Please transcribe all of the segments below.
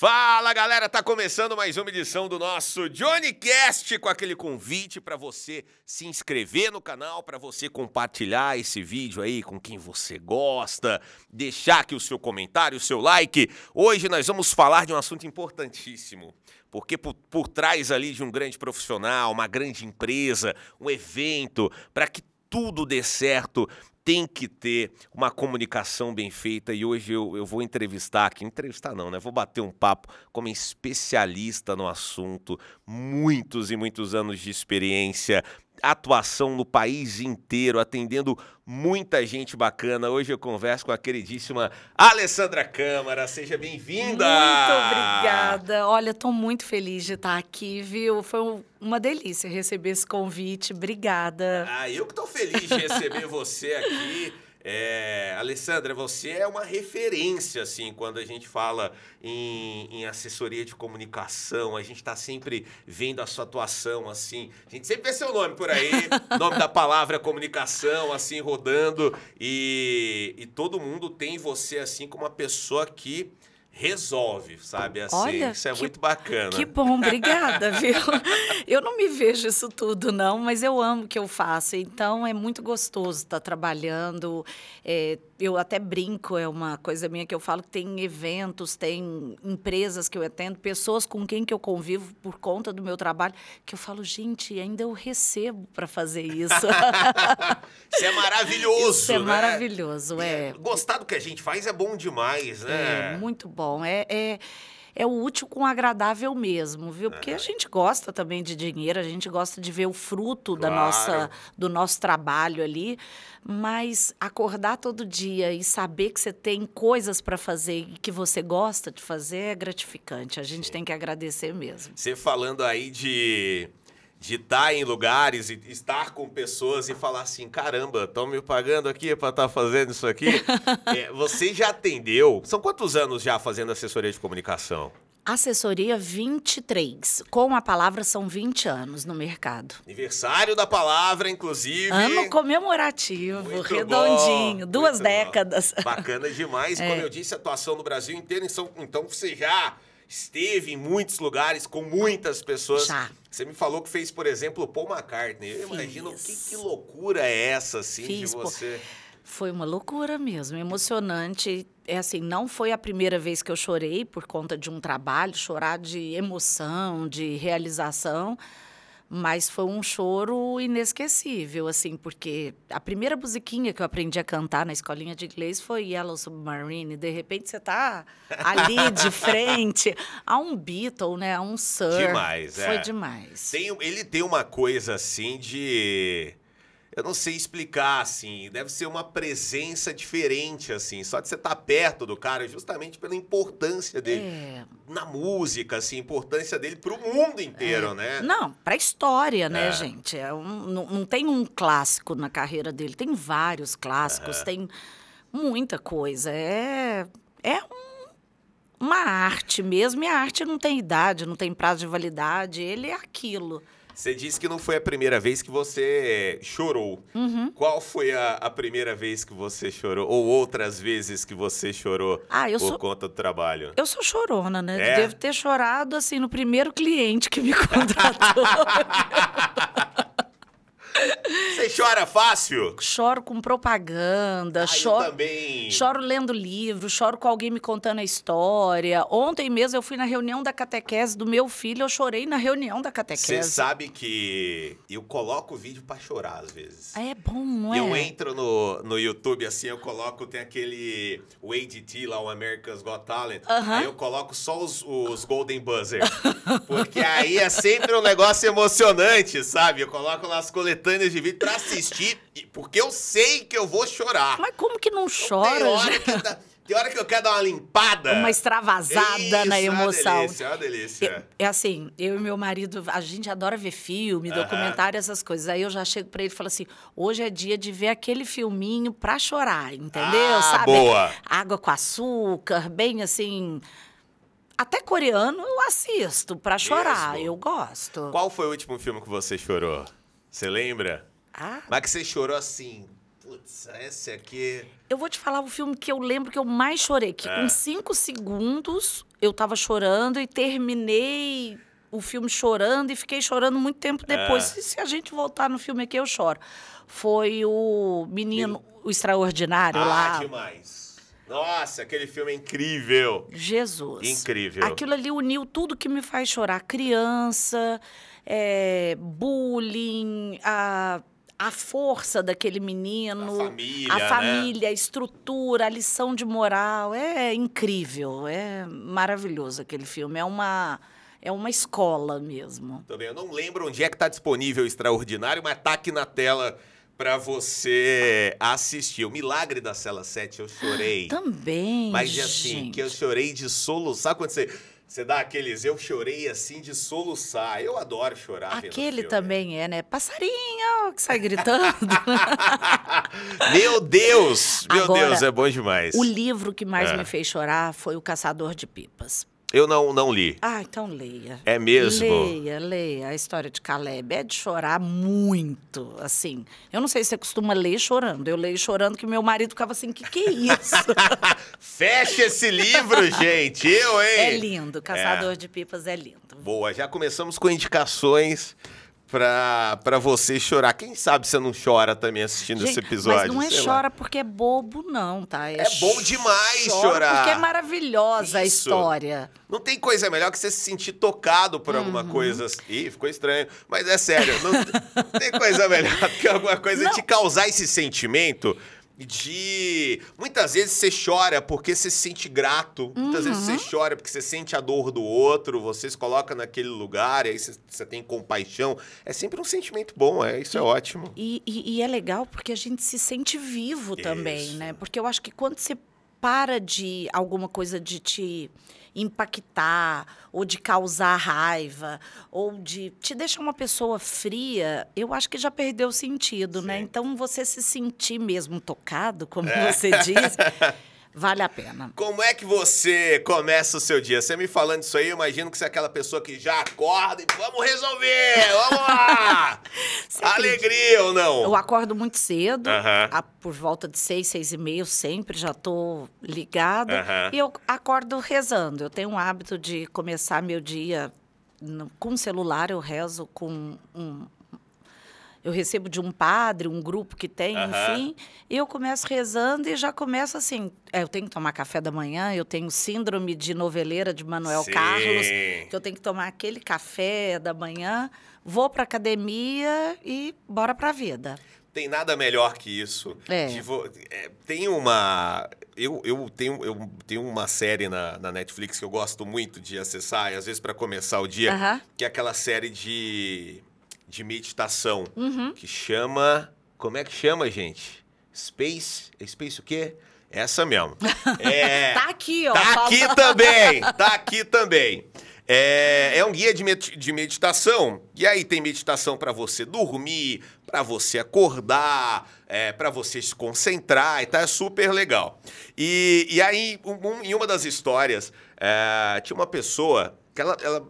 Fala galera, tá começando mais uma edição do nosso Johnny Cast com aquele convite para você se inscrever no canal, para você compartilhar esse vídeo aí com quem você gosta, deixar aqui o seu comentário, o seu like. Hoje nós vamos falar de um assunto importantíssimo, porque por, por trás ali de um grande profissional, uma grande empresa, um evento, para que tudo dê certo, tem que ter uma comunicação bem feita e hoje eu, eu vou entrevistar aqui, entrevistar não, né? Vou bater um papo como especialista no assunto, muitos e muitos anos de experiência, atuação no país inteiro, atendendo muita gente bacana. Hoje eu converso com a queridíssima Alessandra Câmara. Seja bem-vinda! Muito obrigada. Olha, estou muito feliz de estar aqui, viu? Foi uma delícia receber esse convite. Obrigada. Ah, eu que estou feliz de receber você aqui. É, Alessandra, você é uma referência, assim, quando a gente fala em, em assessoria de comunicação, a gente está sempre vendo a sua atuação, assim, a gente sempre vê seu nome por aí, nome da palavra comunicação, assim, rodando, e, e todo mundo tem você, assim, como uma pessoa que resolve, sabe? Assim, Olha, isso é que, muito bacana. Que bom, obrigada, viu? Eu não me vejo isso tudo, não, mas eu amo o que eu faço. Então é muito gostoso estar trabalhando. É, eu até brinco, é uma coisa minha que eu falo que tem eventos, tem empresas que eu atendo, pessoas com quem que eu convivo por conta do meu trabalho, que eu falo, gente, ainda eu recebo para fazer isso. isso é maravilhoso. Isso é né? maravilhoso, é. Gostar do que a gente faz é bom demais, né? É, muito bom. É, é, é o útil com o agradável mesmo, viu? Porque a gente gosta também de dinheiro, a gente gosta de ver o fruto da Claro. nossa, do nosso trabalho ali, mas acordar todo dia e saber que você tem coisas para fazer e que você gosta de fazer é gratificante. A gente tem que agradecer mesmo. Você falando aí de de estar em lugares e estar com pessoas e falar assim, caramba, estão me pagando aqui para estar fazendo isso aqui. É, você já atendeu? São quantos anos já fazendo assessoria de comunicação? Assessoria 23. Com a palavra são 20 anos no mercado. Aniversário da palavra, inclusive. Ano comemorativo, Muito redondinho, bom, duas muito bom. décadas. Bacana demais. É. Como eu disse, atuação no Brasil inteiro. Então, então você já esteve em muitos lugares com muitas pessoas. Já. Você me falou que fez, por exemplo, o Paul McCartney. Eu imagino que, que loucura é essa, assim, de Fiz, pô. você. Foi uma loucura mesmo, emocionante. É assim, não foi a primeira vez que eu chorei por conta de um trabalho, chorar de emoção, de realização, mas foi um choro inesquecível, assim, porque a primeira musiquinha que eu aprendi a cantar na escolinha de inglês foi Yellow Submarine. De repente você tá ali de frente a um Beatle, né, a um Sir. Demais, é. Foi demais. Tem, ele tem uma coisa assim de. Eu não sei explicar, assim. Deve ser uma presença diferente, assim. Só de você estar perto do cara, justamente pela importância dele É. na música, assim, a importância dele pro mundo inteiro, né? Não, para história, né, É. gente? É um, não, não tem um clássico na carreira dele, tem vários clássicos, tem muita coisa. É, é um- uma arte mesmo, e a arte não tem idade, não tem prazo de validade, ele é aquilo. Você disse que não foi a primeira vez que você chorou. Uhum. Qual foi a, a primeira vez que você chorou? Ou outras vezes que você chorou Ah, por sou- conta do trabalho? Eu sou chorona, né? É? Devo ter chorado, assim, no primeiro cliente que me contratou. Você chora fácil? Choro com propaganda, Ah, eu choro... também. Choro lendo livro, choro com alguém me contando a história. Ontem mesmo eu fui na reunião da catequese do meu filho, eu chorei na reunião da Você catequese. sabe que eu coloco o vídeo pra chorar às vezes. É bom, não é? Eu entro no, no YouTube, assim, eu coloco, tem aquele o ADT lá, o America's Got Talent. Aham. Aí eu coloco só os, os Golden Buzzer. Porque aí é sempre um negócio emocionante, sabe? Eu coloco lá as coletâneas de vídeo pra assistir, porque eu sei que eu vou chorar. Mas como que não Tem chora, hora, gente? que tem hora que eu quero dar uma limpada. Uma extravasada Isso, na É emoção. uma delícia, é uma delícia. É assim, eu e meu marido, a gente adora ver filme, documentário, essas coisas. Aí eu já chego pra ele e falo assim: hoje é dia de ver aquele filminho pra chorar, entendeu? Ah, Sabe? boa. Água com açúcar, bem assim. Até coreano eu assisto pra chorar, Mesmo? eu gosto. Qual foi o último filme que você chorou? Você lembra? Ah, Mas que você chorou assim. Putz, esse aqui. Eu vou te falar o filme que eu lembro que eu mais chorei, que com cinco segundos eu tava chorando e terminei o filme chorando e fiquei chorando muito tempo depois. E se a gente voltar no filme aqui, eu choro. Foi o Menino, o Extraordinário Ah, lá. demais. Nossa, aquele filme é incrível. Jesus. Incrível. Aquilo ali uniu tudo que me faz chorar. Criança, é, bullying, a, a força daquele menino. A família, A né? família, a estrutura, a lição de moral. É incrível, é maravilhoso aquele filme. É uma, é uma escola mesmo. Também eu não lembro onde é que tá disponível o Extraordinário, mas tá aqui na tela pra você assistir. O Milagre da Cela 7 eu chorei. Também, Mas assim, gente. que eu chorei de soluçar. Quando você, você dá aqueles eu chorei assim de soluçar. Eu adoro chorar. Aquele também é, né? Passarinho que sai gritando. Meu Deus! Meu Agora, Deus, é bom demais. O livro que mais É. me fez chorar foi O Caçador de Pipas. Eu não, não li. Ah, então leia. É mesmo? Leia, leia. A história de Caleb é de chorar muito, assim. Eu não sei se você costuma ler chorando. Eu leio chorando que meu marido ficava assim, que que é isso? Fecha esse livro, gente. Eu, hein? é lindo. Caçador de Pipas é lindo. Boa, já começamos com indicações pra, pra você chorar. Quem sabe você não chora também assistindo esse Gente, episódio? Mas não é sei lá. chora porque é bobo, não, tá? É bom demais chora chorar. Porque é maravilhosa a Isso. história. Não tem coisa melhor que você se sentir tocado por alguma Uhum. coisa. assim. Ih, ficou estranho. Mas é sério, não, não tem coisa melhor que alguma coisa Não. te causar esse sentimento de. Muitas vezes você chora porque você se sente grato. Muitas vezes Uhum. você chora porque você sente a dor do outro, você se coloca naquele lugar, e aí você, você tem compaixão. É sempre um sentimento bom, é, isso é ótimo. E, e- e é legal porque a gente se sente vivo também, Isso. né? Porque eu acho que quando você para de alguma coisa de te impactar, ou de causar raiva, ou de te deixar uma pessoa fria, eu acho que já perdeu o sentido, né? Sim. Então você se sentir mesmo tocado, como É. você diz, vale a pena. Como é que você começa o seu dia? Você me falando isso aí, eu imagino que você é aquela pessoa que já acorda e vamos resolver, vamos lá! Alegria ou não? Eu acordo muito cedo, Aham. a- por volta de seis, seis e meia, eu sempre já estou ligada. Aham. E eu acordo rezando. Eu tenho um hábito de começar meu dia no- com o celular, eu rezo com um. Eu recebo de um padre, um grupo que tem, Aham. enfim. E eu começo rezando e já começo assim. é, eu tenho que tomar café da manhã, eu tenho síndrome de noveleira de Manuel Sim. Carlos, que eu tenho que tomar aquele café da manhã, vou para academia e bora para a vida. Tem nada melhor que isso. É. Vo- é, tem uma. Eu, eu, tenho, eu tenho uma série na, na Netflix que eu gosto muito de acessar, e às vezes para começar o dia, que é aquela série de, de meditação, Uhum. que chama. Como é que chama, gente? Space? É Space o quê? Essa mesmo. É. Tá aqui, ó. Tá aqui também, tá aqui também. É, é um guia de, med- de meditação. E aí tem meditação para você dormir, para você acordar, é, para você se concentrar e tá é super legal. E, e aí, um- um- em uma das histórias, é, tinha uma pessoa que ela, ela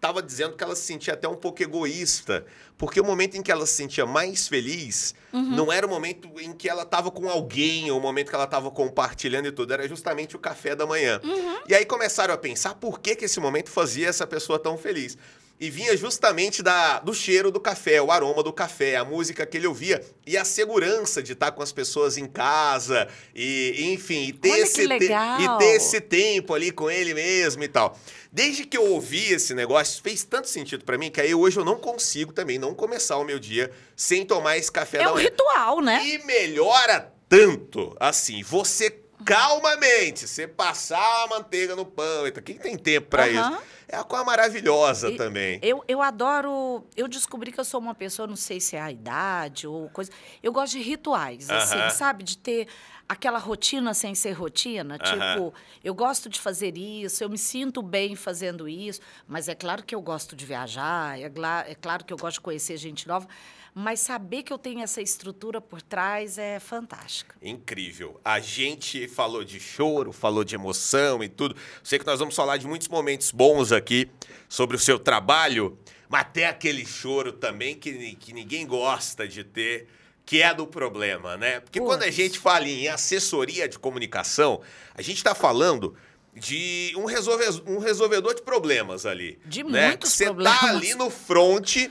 tava dizendo que ela se sentia até um pouco egoísta, porque o momento em que ela se sentia mais feliz não era o momento em que ela tava com alguém, ou o momento que ela tava compartilhando e tudo, era justamente o café da manhã. E aí começaram a pensar por que, que esse momento fazia essa pessoa tão feliz. E vinha justamente da, do cheiro do café, o aroma do café, a música que ele ouvia e a segurança de estar com as pessoas em casa e, enfim, e ter Olha esse te- e ter esse tempo ali com ele mesmo e tal. Desde que eu ouvi esse negócio, fez tanto sentido pra mim que aí hoje eu não consigo também não começar o meu dia sem tomar esse café É da um ritual, né? E melhora tanto, assim, você calmamente, você passar a manteiga no pão, então quem tem tempo pra Aham. isso? É uma coisa maravilhosa E- também. Eu, eu adoro. Eu descobri que eu sou uma pessoa, não sei se é a idade ou coisa. Eu gosto de rituais, assim, Aham. sabe? De ter aquela rotina sem ser rotina. Aham. Tipo, eu gosto de fazer isso, eu me sinto bem fazendo isso, mas é claro que eu gosto de viajar, é, é claro que eu gosto de conhecer gente nova, mas saber que eu tenho essa estrutura por trás é fantástico. Incrível. A gente falou de choro, falou de emoção e tudo. Sei que nós vamos falar de muitos momentos bons aqui sobre o seu trabalho, mas até aquele choro também que, que ninguém gosta de ter, que é do problema, né? Porque quando a gente fala em assessoria de comunicação, a gente está falando de um, resolve, um resolvedor de problemas ali. De né? muitos Você problemas. tá ali no front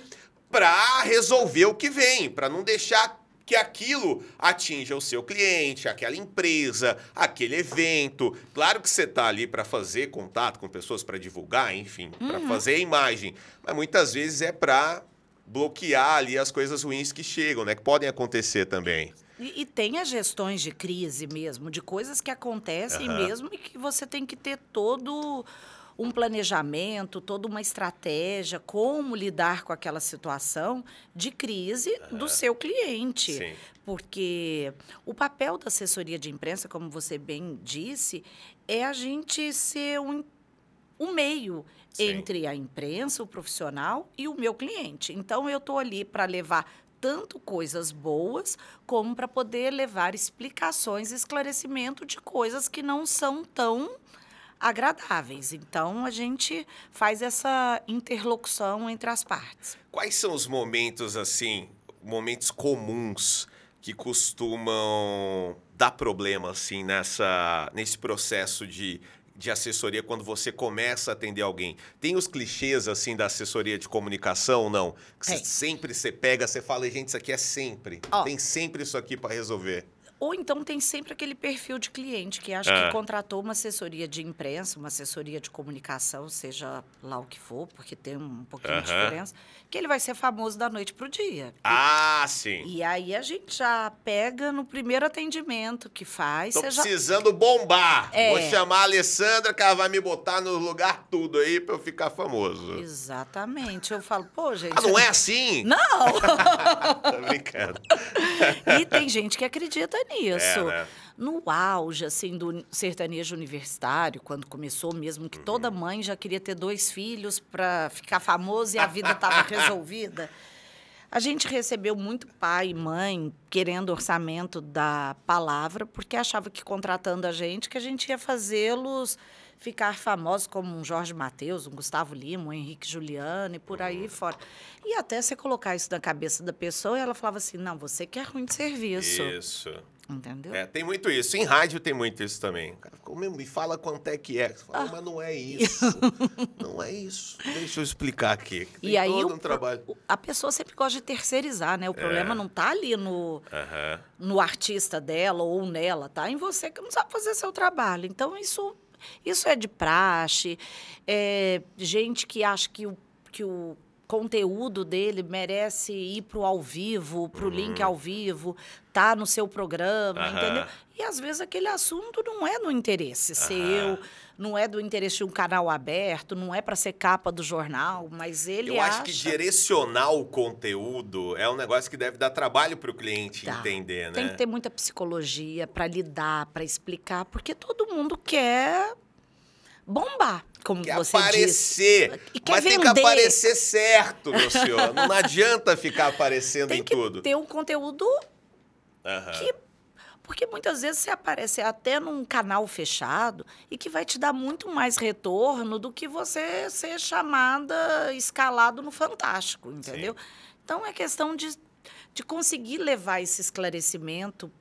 para resolver o que vem, para não deixar que aquilo atinja o seu cliente, aquela empresa, aquele evento. Claro que você tá ali para fazer contato com pessoas, para divulgar, enfim, para Uhum. fazer a imagem, mas muitas vezes é para bloquear ali as coisas ruins que chegam, né? Que podem acontecer também. E, e tem as gestões de crise mesmo, de coisas que acontecem Aham. mesmo e que você tem que ter todo um planejamento, toda uma estratégia, como lidar com aquela situação de crise do seu cliente. Sim. Porque o papel da assessoria de imprensa, como você bem disse, é a gente ser um, um meio Sim. entre a imprensa, o profissional e o meu cliente. Então, eu estou ali para levar tanto coisas boas, como para poder levar explicações, esclarecimento de coisas que não são tão agradáveis. Então, a gente faz essa interlocução entre as partes. Quais são os momentos, assim, momentos comuns que costumam dar problema, assim, nessa, nesse processo de, de assessoria quando você começa a atender alguém? Tem os clichês, assim, da assessoria de comunicação, não? Que você- sempre você pega, você fala, gente, isso aqui é sempre. Tem sempre isso aqui para resolver. Ou então tem sempre aquele perfil de cliente que acha Ah. que contratou uma assessoria de imprensa, uma assessoria de comunicação, seja lá o que for, porque tem um pouquinho de diferença, que ele vai ser famoso da noite pro dia. Ah, sim. E aí a gente já pega no primeiro atendimento que faz, Tô você já precisando bombar. É. Vou chamar a Alessandra, que ela vai me botar no lugar tudo aí pra eu ficar famoso. Exatamente. Eu falo, pô, gente. Ah, não é assim? Não! Tô brincando. e tem gente que acredita nisso. É, né? No auge, assim, do sertanejo universitário, quando começou mesmo, que Uhum. toda mãe já queria ter dois filhos para ficar famoso e a vida estava resolvida. A gente recebeu muito pai e mãe querendo orçamento da palavra, porque achava que contratando a gente, que a gente ia fazê-los ficar famosos como um Jorge Mateus, um Gustavo Lima, um Henrique Juliano e por aí fora. E até você colocar isso na cabeça da pessoa, ela falava assim, não, você que é ruim de serviço. Isso. Entendeu? É, tem muito isso. Em rádio tem muito isso também. O cara ficou, "Meu, me fala quanto é que é. Você Ah. fala, mas não é isso. não é isso. Deixa eu explicar aqui. Tem E aí todo um trabalho. a pessoa sempre gosta de terceirizar, né? O problema não tá ali no, Aham. no artista dela ou nela, tá em você que não sabe fazer seu trabalho. Então, isso, isso é de praxe. É gente que acha que o, que o conteúdo dele merece ir para o ao vivo, para o link ao vivo, tá no seu programa, Aham. entendeu? E às vezes aquele assunto não é do interesse seu, não é do interesse de um canal aberto, não é para ser capa do jornal, mas ele Eu acha... acho que direcionar o conteúdo é um negócio que deve dar trabalho para o cliente Dá. entender, né? Tem que ter muita psicologia para lidar, para explicar, porque todo mundo quer bombar, como Quer você aparecer. E quer mas tem que vender. aparecer certo, meu senhor. Não adianta ficar aparecendo Tem em que tudo. ter um conteúdo Aham. que porque muitas vezes você aparece até num canal fechado e que vai te dar muito mais retorno do que você ser chamada, escalado no Fantástico, entendeu? Então é questão de, de conseguir levar esse esclarecimento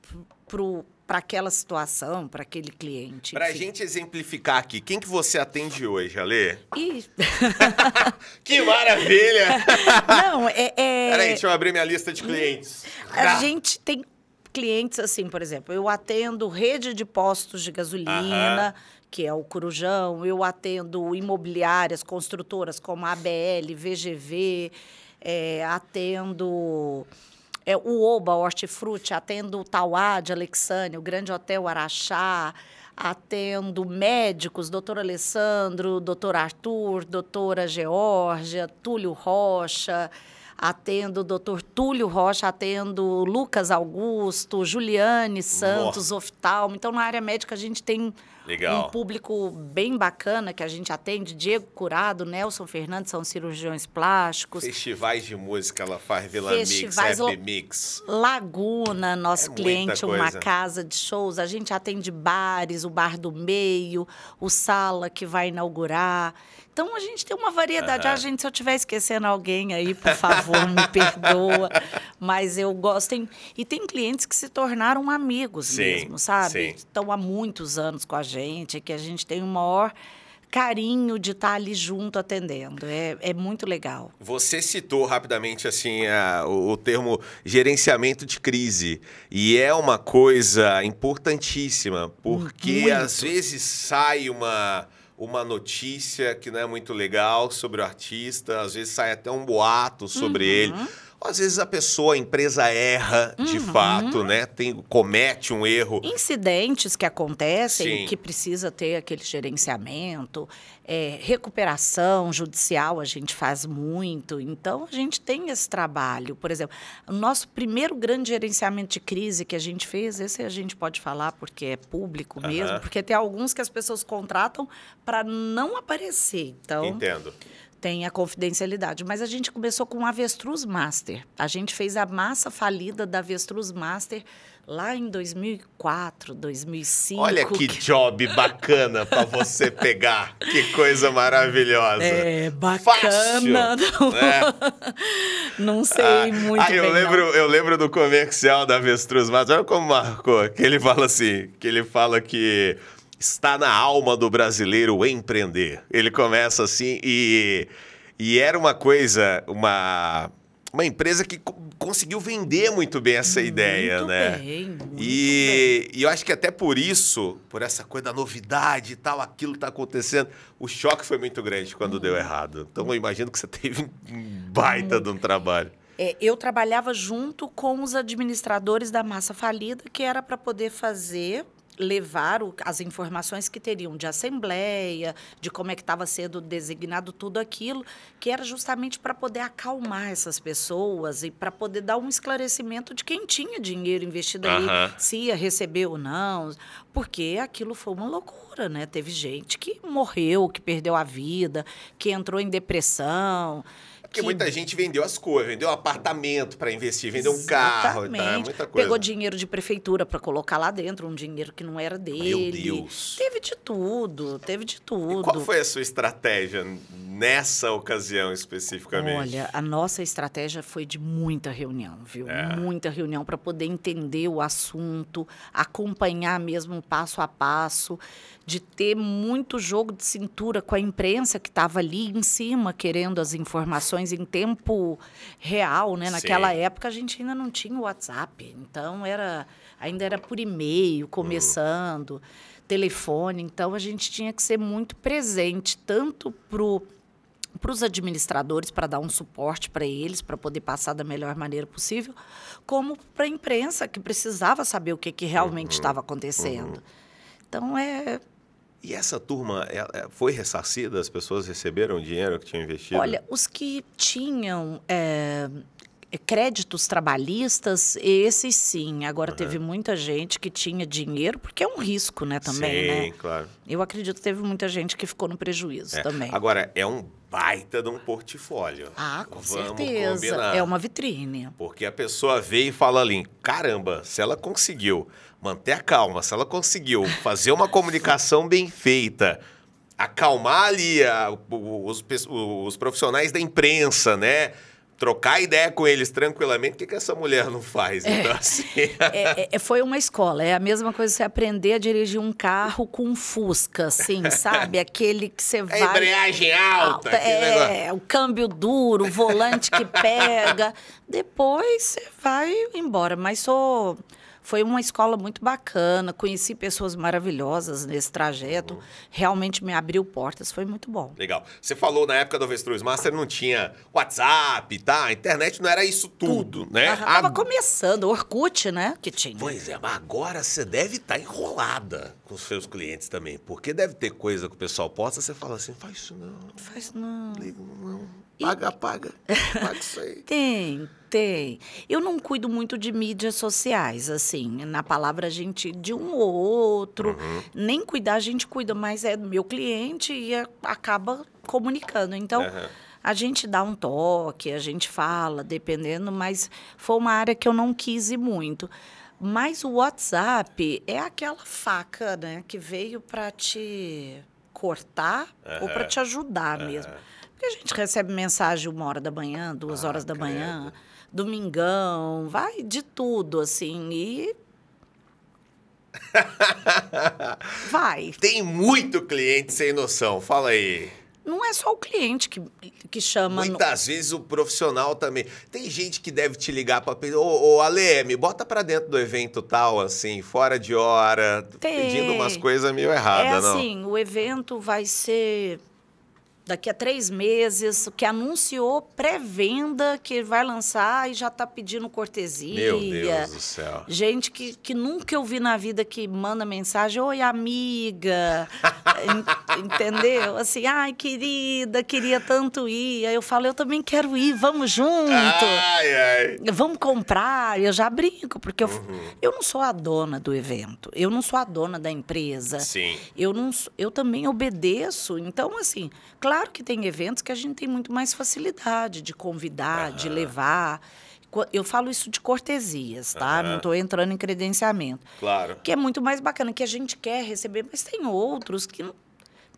para aquela situação, para aquele cliente. Pra enfim. gente exemplificar aqui, quem que você atende hoje, Alê? E- Que maravilha! não, é. é- Peraí, deixa eu abrir minha lista de clientes. A Ah, gente tem clientes assim, por exemplo, eu atendo rede de postos de gasolina, que é o Corujão, eu atendo imobiliárias, construtoras como a ABL, VGV, é, atendo é, o Oba Hortifruti, atendo o Tauá de Alexânia, o Grande Hotel Araxá, atendo médicos, doutor Alessandro, doutor Arthur, doutora Geórgia, Túlio Rocha, atendo o doutor Túlio Rocha, atendo Lucas Augusto, Juliane Santos, oftalmo. Então, na área médica, a gente tem Legal. um público bem bacana que a gente atende. Diego Curado, Nelson Fernandes são cirurgiões plásticos. Festivais de música ela faz Vila Mix, Festivais Happy lo- Mix. Laguna, nosso É cliente, uma casa de shows. A gente atende bares, o Bar do Meio, o Sala que vai inaugurar. Então a gente tem uma variedade. Ah, gente, se eu estiver esquecendo alguém aí, por favor, me perdoa. Mas eu gosto. Tem, e tem clientes que se tornaram amigos sim, mesmo, sabe? Sim. Estão há muitos anos com a gente, que a gente tem o maior carinho de estar ali junto atendendo. É, é muito legal. Você citou rapidamente assim a, o, o, termo gerenciamento de crise. E é uma coisa importantíssima, porque muito. às vezes sai uma. Uma notícia que não é muito legal sobre o artista, às vezes sai até um boato sobre uhum. ele às vezes a pessoa, a empresa erra de uhum. fato, né? Tem, comete um erro. Incidentes que acontecem, Sim. que precisa ter aquele gerenciamento, é, recuperação judicial a gente faz muito. Então a gente tem esse trabalho. Por exemplo, o nosso primeiro grande gerenciamento de crise que a gente fez, esse a gente pode falar porque é público mesmo, uhum. porque tem alguns que as pessoas contratam para não aparecer. Então, Entendo tem a confidencialidade. Mas a gente começou com o Avestruz Master. A gente fez a massa falida da Avestruz Master lá em 2004, 2005. Olha que job bacana para você pegar. Que coisa maravilhosa. É, bacana. Fácil, não, né? não sei ah, muito ah, eu bem, lembro, não. Eu lembro do comercial da Avestruz Master. Olha como marcou. Que ele fala assim, que ele fala que está na alma do brasileiro empreender. Ele começa assim e, e era uma coisa, uma, uma empresa que conseguiu vender muito bem essa muito ideia, né? Bem, muito e, bem. e eu acho que até por isso, por essa coisa da novidade e tal, aquilo está acontecendo, o choque foi muito grande quando hum. deu errado. Então eu imagino que você teve um baita de um trabalho. É, eu trabalhava junto com os administradores da massa falida, que era para poder fazer levar o, as informações que teriam de assembleia, de como é que estava sendo designado tudo aquilo, que era justamente para poder acalmar essas pessoas e para poder dar um esclarecimento de quem tinha dinheiro investido ali, se ia receber ou não, porque aquilo foi uma loucura, né? Teve gente que morreu, que perdeu a vida, que entrou em depressão. Porque que... muita gente vendeu as coisas, vendeu um apartamento para investir, vendeu um carro, tá? muita coisa. Pegou dinheiro de prefeitura para colocar lá dentro, um dinheiro que não era dele. Meu Deus. Teve de tudo, teve de tudo. E qual foi a sua estratégia nessa ocasião especificamente? Olha, a nossa estratégia foi de muita reunião, viu? É. Muita reunião para poder entender o assunto, acompanhar mesmo passo a passo, de ter muito jogo de cintura com a imprensa que estava ali em cima querendo as informações em tempo real, né? Naquela Sim. época a gente ainda não tinha o WhatsApp, então era ainda era por e-mail, começando, uhum. telefone, então a gente tinha que ser muito presente tanto pro para os administradores para dar um suporte para eles, para poder passar da melhor maneira possível, como para a imprensa que precisava saber o que, que realmente estava uhum. acontecendo. Uhum. Então é e essa turma foi ressarcida? As pessoas receberam o dinheiro que tinham investido? Olha, os que tinham é, créditos trabalhistas, esses sim. Agora, uhum. teve muita gente que tinha dinheiro, porque é um risco, né, também, sim, né? Sim, claro. Eu acredito que teve muita gente que ficou no prejuízo é. também. Agora, é um baita de um portfólio. Ah, com Vamos certeza. Combinar. É uma vitrine. Porque a pessoa vê e fala ali, caramba, se ela conseguiu manter a calma, se ela conseguiu fazer uma comunicação bem feita, acalmar ali a, os, os profissionais da imprensa, né? Trocar ideia com eles tranquilamente, o que, que essa mulher não faz? É, então, assim... é, é, foi uma escola. É a mesma coisa você aprender a dirigir um carro com um Fusca, assim, sabe? Aquele que você vai. A embreagem alta. é, o câmbio duro, o volante que pega. Depois você vai embora. Mas sou foi uma escola muito bacana, conheci pessoas maravilhosas nesse trajeto, uhum. realmente me abriu portas, foi muito bom. Legal. Você falou na época do Avestruz Master não tinha WhatsApp, tá? A internet não era isso tudo, tudo. né? Estava a... começando, Orkut, né, que tinha. Pois é, mas agora você deve estar tá enrolada com os seus clientes também, porque deve ter coisa que o pessoal posta, você fala assim, faz isso não. Faz isso não. Liga não. Paga, paga. Paga isso aí. Tem, tem. Eu não cuido muito de mídias sociais, assim. Na palavra a gente, de um ou outro. Uhum. Nem cuidar a gente cuida, mas é do meu cliente e acaba comunicando. Então. Uhum. A gente dá um toque, a gente fala, dependendo, mas foi uma área que eu não quis ir muito. Mas o WhatsApp é aquela faca, né, que veio para te cortar ou para te ajudar mesmo. Porque a gente recebe mensagem uma hora da manhã, duas Ah, horas da manhã, credo. Domingão, vai de tudo, assim, e. vai. Tem muito cliente sem noção. Fala aí. Não é só o cliente que, que chama. no- Muitas vezes o profissional também. Tem gente que deve te ligar pra pedir, ô, ô Ale, me bota pra dentro do evento tal, assim, fora de hora, Tem. pedindo umas coisas meio É erradas, não? assim, o evento vai ser daqui a três meses, que anunciou pré-venda que vai lançar e já está pedindo cortesia. Meu Deus do céu. Gente que, que nunca eu vi na vida que manda mensagem, oi amiga, En- entendeu? Assim, ai querida, queria tanto ir. Aí eu falo, eu também quero ir, vamos junto. Ai, ai. Vamos comprar, eu já brinco, porque eu, Uhum. eu não sou a dona do evento, eu não sou a dona da empresa. Sim. Eu, não, eu também obedeço. Então, assim, claro que tem eventos que a gente tem muito mais facilidade de convidar, de levar. Eu falo isso de cortesias, tá? Aham. Não estou entrando em credenciamento. Claro. Que é muito mais bacana, que a gente quer receber, mas tem outros que, não-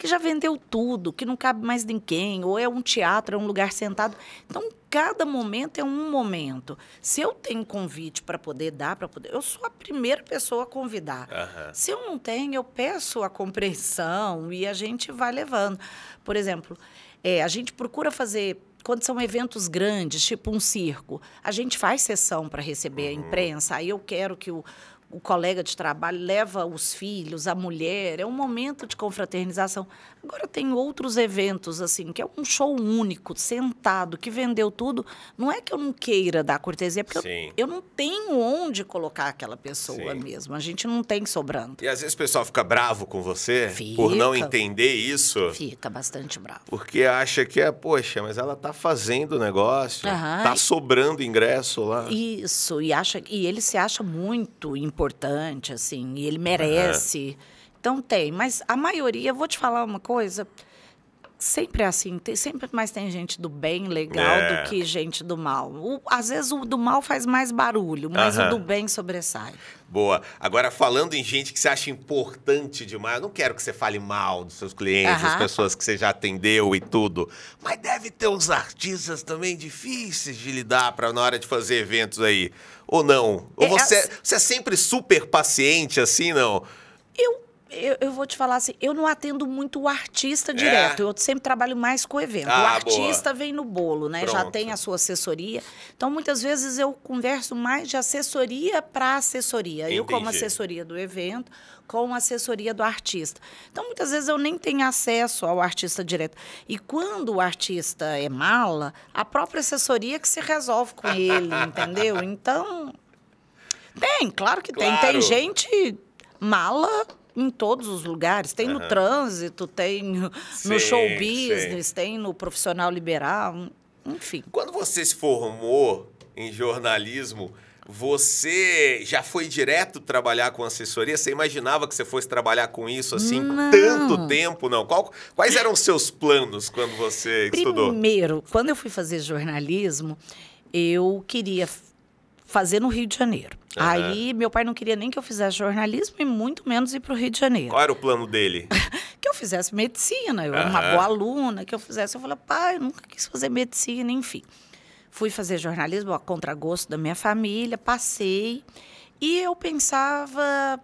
que já vendeu tudo, que não cabe mais ninguém, ou é um teatro, é um lugar sentado. Então, cada momento é um momento. Se eu tenho convite para poder dar, para poder. Eu sou a primeira pessoa a convidar. Aham. Se eu não tenho, eu peço a compreensão e a gente vai levando. Por exemplo, é, a gente procura fazer. Quando são eventos grandes, tipo um circo, a gente faz sessão para receber a imprensa. Aí eu quero que o, o colega de trabalho leva os filhos, a mulher. É um momento de confraternização. Agora tem outros eventos assim, que é um show único, sentado, que vendeu tudo. Não é que eu não queira dar cortesia, porque eu, eu não tenho onde colocar aquela pessoa Sim. mesmo. A gente não tem sobrando. E às vezes o pessoal fica bravo com você por não Fica. entender isso. Fica bastante bravo. Porque acha que é, poxa, mas ela tá fazendo o negócio, Aham. tá sobrando ingresso lá. Isso, e acha e ele se acha muito importante, assim, e ele merece. Então tem, mas a maioria, vou te falar uma coisa, sempre é assim, tem, sempre mais tem gente do bem legal É. do que gente do mal. O- às vezes o do mal faz mais barulho, mas Aham. o do bem sobressai. Boa. Agora, falando em gente que você acha importante demais, eu não quero que você fale mal dos seus clientes, das Aham. pessoas que você já atendeu e tudo. Mas deve ter uns artistas também difíceis de lidar para na hora de fazer eventos aí. Ou não? Ou É, você, as- você é sempre super paciente assim, não? Eu, eu, eu vou te falar assim, eu não atendo muito o artista É? direto, eu sempre trabalho mais com o evento. o Ah, artista vem no bolo, né? Já Pronto. tem a sua assessoria. Então, muitas vezes eu converso mais de assessoria para assessoria. Eu, como Entendi. assessoria do evento, com assessoria do artista. Então, muitas vezes eu nem tenho acesso ao artista direto. E quando o artista é mala, a própria assessoria que se resolve com ele, entendeu? Então, tem, claro que tem. Claro. Tem gente mala em todos os lugares. Tem no Aham. trânsito, tem no Sim, show sim. business, tem no profissional liberal, enfim. Quando você se formou em jornalismo, você já foi direto trabalhar com assessoria? Você imaginava que você fosse trabalhar com isso assim Não. tanto tempo? Não. Qual- quais eram os seus planos quando você estudou? Primeiro, quando eu fui fazer jornalismo, eu queria fazer no Rio de Janeiro. Aham. Aí meu pai não queria nem que eu fizesse jornalismo e muito menos ir para o Rio de Janeiro. Qual era o plano dele? que eu fizesse medicina, eu era uma boa aluna, que eu fizesse. Eu falei, pai, eu nunca quis fazer medicina, enfim. Fui fazer jornalismo a contragosto da minha família, passei. E eu pensava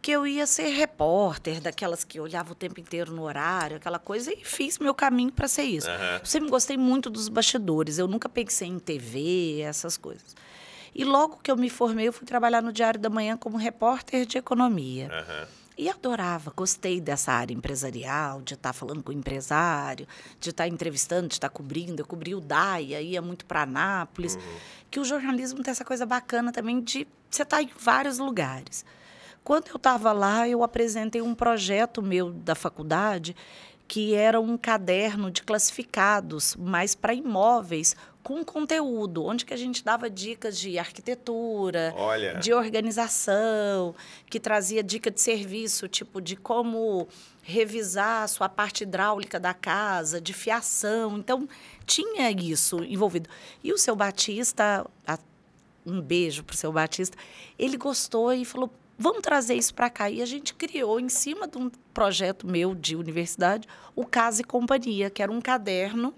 que eu ia ser repórter, daquelas que olhava o tempo inteiro no horário, aquela coisa, e fiz meu caminho para ser isso. Aham. Eu sempre gostei muito dos bastidores, eu nunca pensei em TV, essas coisas. E logo que eu me formei, eu fui trabalhar no Diário da Manhã como repórter de economia. Aham. E adorava, gostei dessa área empresarial, de estar falando com o empresário, de estar entrevistando, de estar cobrindo. Eu cobri o DAIA, ia muito para Anápolis. Que o jornalismo tem essa coisa bacana também de você estar em vários lugares. Quando eu estava lá, eu apresentei um projeto meu da faculdade que era um caderno de classificados, mas para imóveis com conteúdo, onde que a gente dava dicas de arquitetura, Olha. de organização, que trazia dica de serviço, tipo de como revisar a sua parte hidráulica da casa, de fiação. Então, tinha isso envolvido. E o seu Batista, há um beijo para o seu Batista. Ele gostou e falou: vamos trazer isso para cá. E a gente criou, em cima de um projeto meu de universidade, o Casa e Companhia, que era um caderno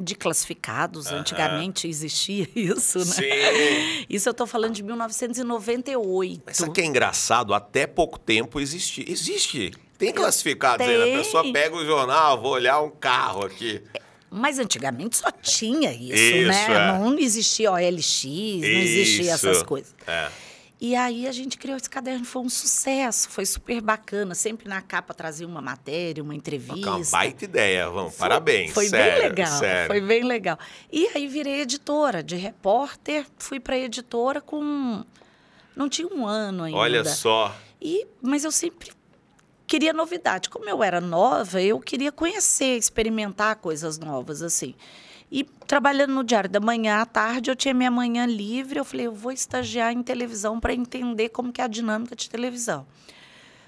de classificados. Uhum. Antigamente existia isso, né? Sim. Isso eu estou falando de 1998. Mas sabe que é engraçado? Até pouco tempo existe. Existe. Tem classificados aí. A pessoa pega o jornal, vou olhar um carro aqui. Mas antigamente só tinha isso, isso né? É. Não existia OLX, não existia essas coisas. É. E aí a gente criou esse caderno, foi um sucesso, foi super bacana. Sempre na capa trazia uma matéria, uma entrevista. Uma baita ideia, vamos, foi, parabéns. Foi sério, bem legal, sério. foi bem legal. E aí virei editora, de repórter, fui para editora com não tinha um ano ainda. Olha só. E mas eu sempre queria novidade. Como eu era nova, eu queria conhecer, experimentar coisas novas assim. E trabalhando no Diário da Manhã à tarde, eu tinha minha manhã livre. Eu falei, eu vou estagiar em televisão para entender como que é a dinâmica de televisão.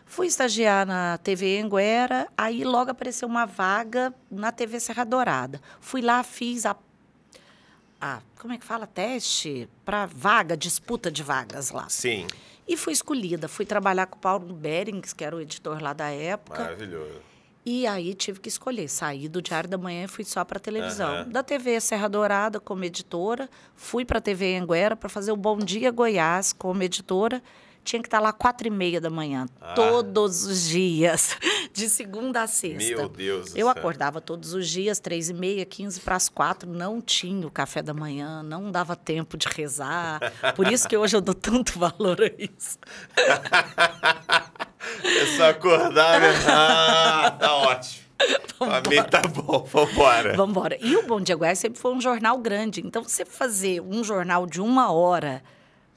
Fui estagiar na TV Anguera, aí logo apareceu uma vaga na TV Serra Dourada. Fui lá, fiz a, a como é que fala, teste para vaga, disputa de vagas lá. Sim. E fui escolhida. Fui trabalhar com o Paulo Berings, que era o editor lá da época. Maravilhoso. E aí tive que escolher. Saí do Diário da Manhã e fui só para televisão. Uhum. Da TV Serra Dourada como editora, fui para a TV Anguera para fazer o Bom Dia Goiás como editora. Tinha que estar lá quatro e meia da manhã, ah. todos os dias, de segunda a sexta. Meu Deus Eu acordava todos os dias, três e meia, quinze para as quatro, não tinha o café da manhã, não dava tempo de rezar. Por isso que hoje eu dou tanto valor a isso. É só acordar, né? Ah, tá ótimo. Vambora. Pra mim tá bom, vambora. Vambora. E o Bom Dia Goiás sempre foi um jornal grande. Então, você fazer um jornal de uma hora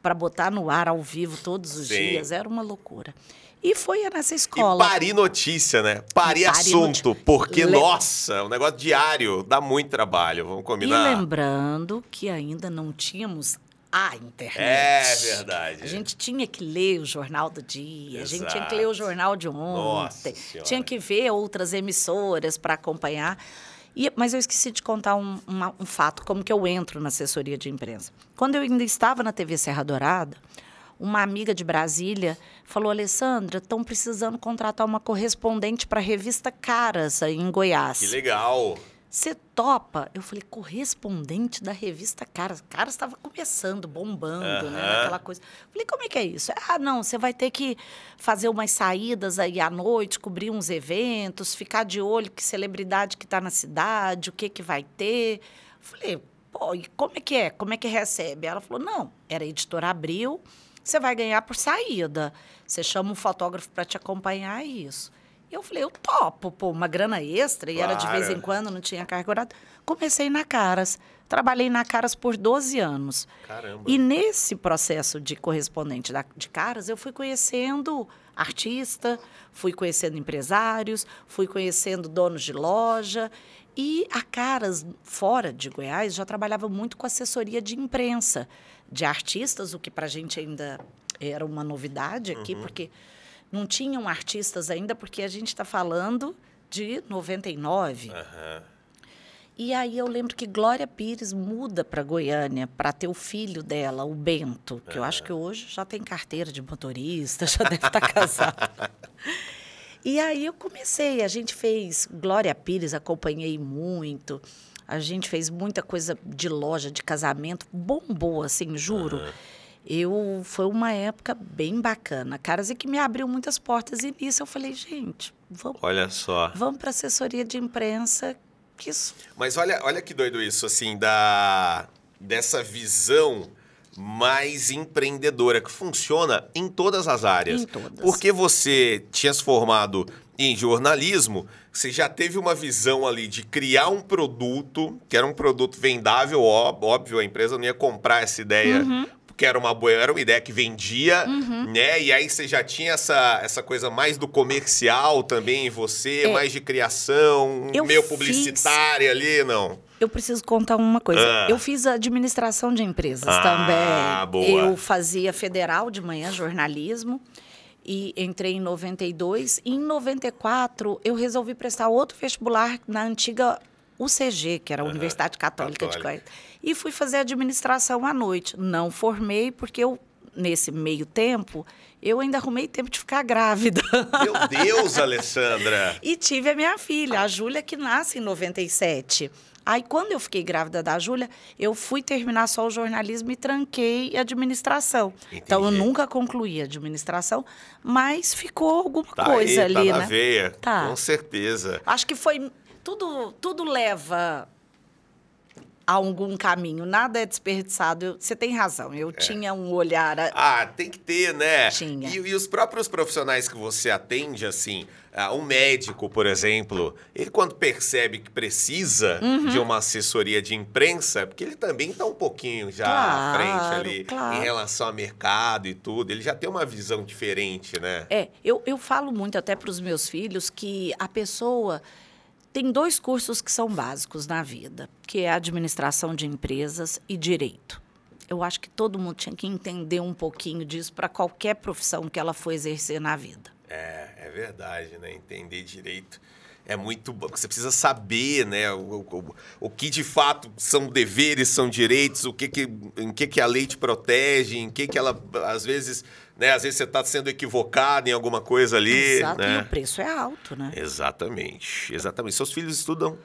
para botar no ar ao vivo todos os Sim. dias era uma loucura. E foi nessa escola. E parir notícia, né? Parir assunto. Porque, Le... nossa, um negócio diário dá muito trabalho. Vamos combinar? E lembrando que ainda não tínhamos a internet. É verdade. A gente tinha que ler o jornal do dia, Exato. a gente tinha que ler o jornal de ontem, tinha que ver outras emissoras para acompanhar. E, mas eu esqueci de contar um, uma, um fato, como que eu entro na assessoria de imprensa. Quando eu ainda estava na TV Serra Dourada, uma amiga de Brasília falou: Alessandra, estão precisando contratar uma correspondente para a revista Caras aí em Goiás. Que legal! Você topa? Eu falei, correspondente da revista Caras. Caras estava começando, bombando, uhum. né? Aquela coisa. Falei, como é que é isso? Ah, não, você vai ter que fazer umas saídas aí à noite, cobrir uns eventos, ficar de olho que celebridade que está na cidade, o que, que vai ter. Falei, pô, e como é que é? Como é que recebe? Ela falou, não, era editora Abril, você vai ganhar por saída. Você chama um fotógrafo para te acompanhar, é isso. Eu falei, eu topo, pô, uma grana extra, e era de vez em quando, não tinha carga horária. Comecei na Caras. Trabalhei na Caras por 12 anos. Caramba. E nesse processo de correspondente da, de Caras, eu fui conhecendo artista, fui conhecendo empresários, fui conhecendo donos de loja. E a Caras, fora de Goiás, já trabalhava muito com assessoria de imprensa, de artistas, o que para a gente ainda era uma novidade aqui, uhum. porque não tinham artistas ainda, porque a gente está falando de 99. Uhum. E aí eu lembro que Glória Pires muda para Goiânia para ter o filho dela, o Bento, que uhum. eu acho que hoje já tem carteira de motorista, já deve estar tá casado. E aí eu comecei, a gente fez Glória Pires, acompanhei muito. A gente fez muita coisa de loja, de casamento, bombou assim, juro. Uhum eu foi uma época bem bacana, caras, e que me abriu muitas portas. E nisso eu falei, gente, vamos. Olha só. Vamos para assessoria de imprensa. Que isso. Mas olha, olha que doido isso, assim, da dessa visão mais empreendedora que funciona em todas as áreas. Em todas. Porque você tinha se formado em jornalismo, você já teve uma visão ali de criar um produto, que era um produto vendável, óbvio, a empresa não ia comprar essa ideia uhum que era uma boa, era uma ideia que vendia, uhum. né? E aí você já tinha essa, essa coisa mais do comercial também em você, é. mais de criação, eu meio publicitária fiz... ali, não? Eu preciso contar uma coisa. Ah. Eu fiz administração de empresas ah, também. Boa. Eu fazia federal de manhã, jornalismo. E entrei em 92. E em 94, eu resolvi prestar outro vestibular na antiga UCG, que era a Universidade Católica, Católica. de Goiás. E fui fazer administração à noite. Não formei, porque eu, nesse meio tempo, eu ainda arrumei tempo de ficar grávida. Meu Deus, Alessandra! E tive a minha filha, a Júlia, que nasce em 97. Aí, quando eu fiquei grávida da Júlia, eu fui terminar só o jornalismo e tranquei a administração. Então, eu Entendi. nunca concluí a administração, mas ficou alguma Tá coisa aí, ali, tá né? na veia. Tá. Com certeza. Acho que foi. Tudo, tudo leva a algum caminho, nada é desperdiçado. Eu- Você tem razão, eu tinha um olhar. a- Ah, tem que ter, né? Tinha. E, e os próprios profissionais que você atende, assim, ah, um médico, por exemplo, ele quando percebe que precisa Uhum. de uma assessoria de imprensa, porque ele também está um pouquinho já à Claro, frente ali claro. em relação ao mercado e tudo, ele já tem uma visão diferente, né? É, eu, eu falo muito até para os meus filhos que a pessoa tem dois cursos que são básicos na vida, que é administração de empresas e direito. Eu acho que todo mundo tinha que entender um pouquinho disso para qualquer profissão que ela for exercer na vida. É, é verdade, né? Entender direito é muito bom. Você precisa saber, né? O, o, o que de fato são deveres, são direitos, o que que, em que, que a lei te protege, em que, que ela, às vezes, né? Às vezes você está sendo equivocado em alguma coisa ali. Exato, e o né? preço é alto, né? Exatamente, exatamente. Seus filhos estudam.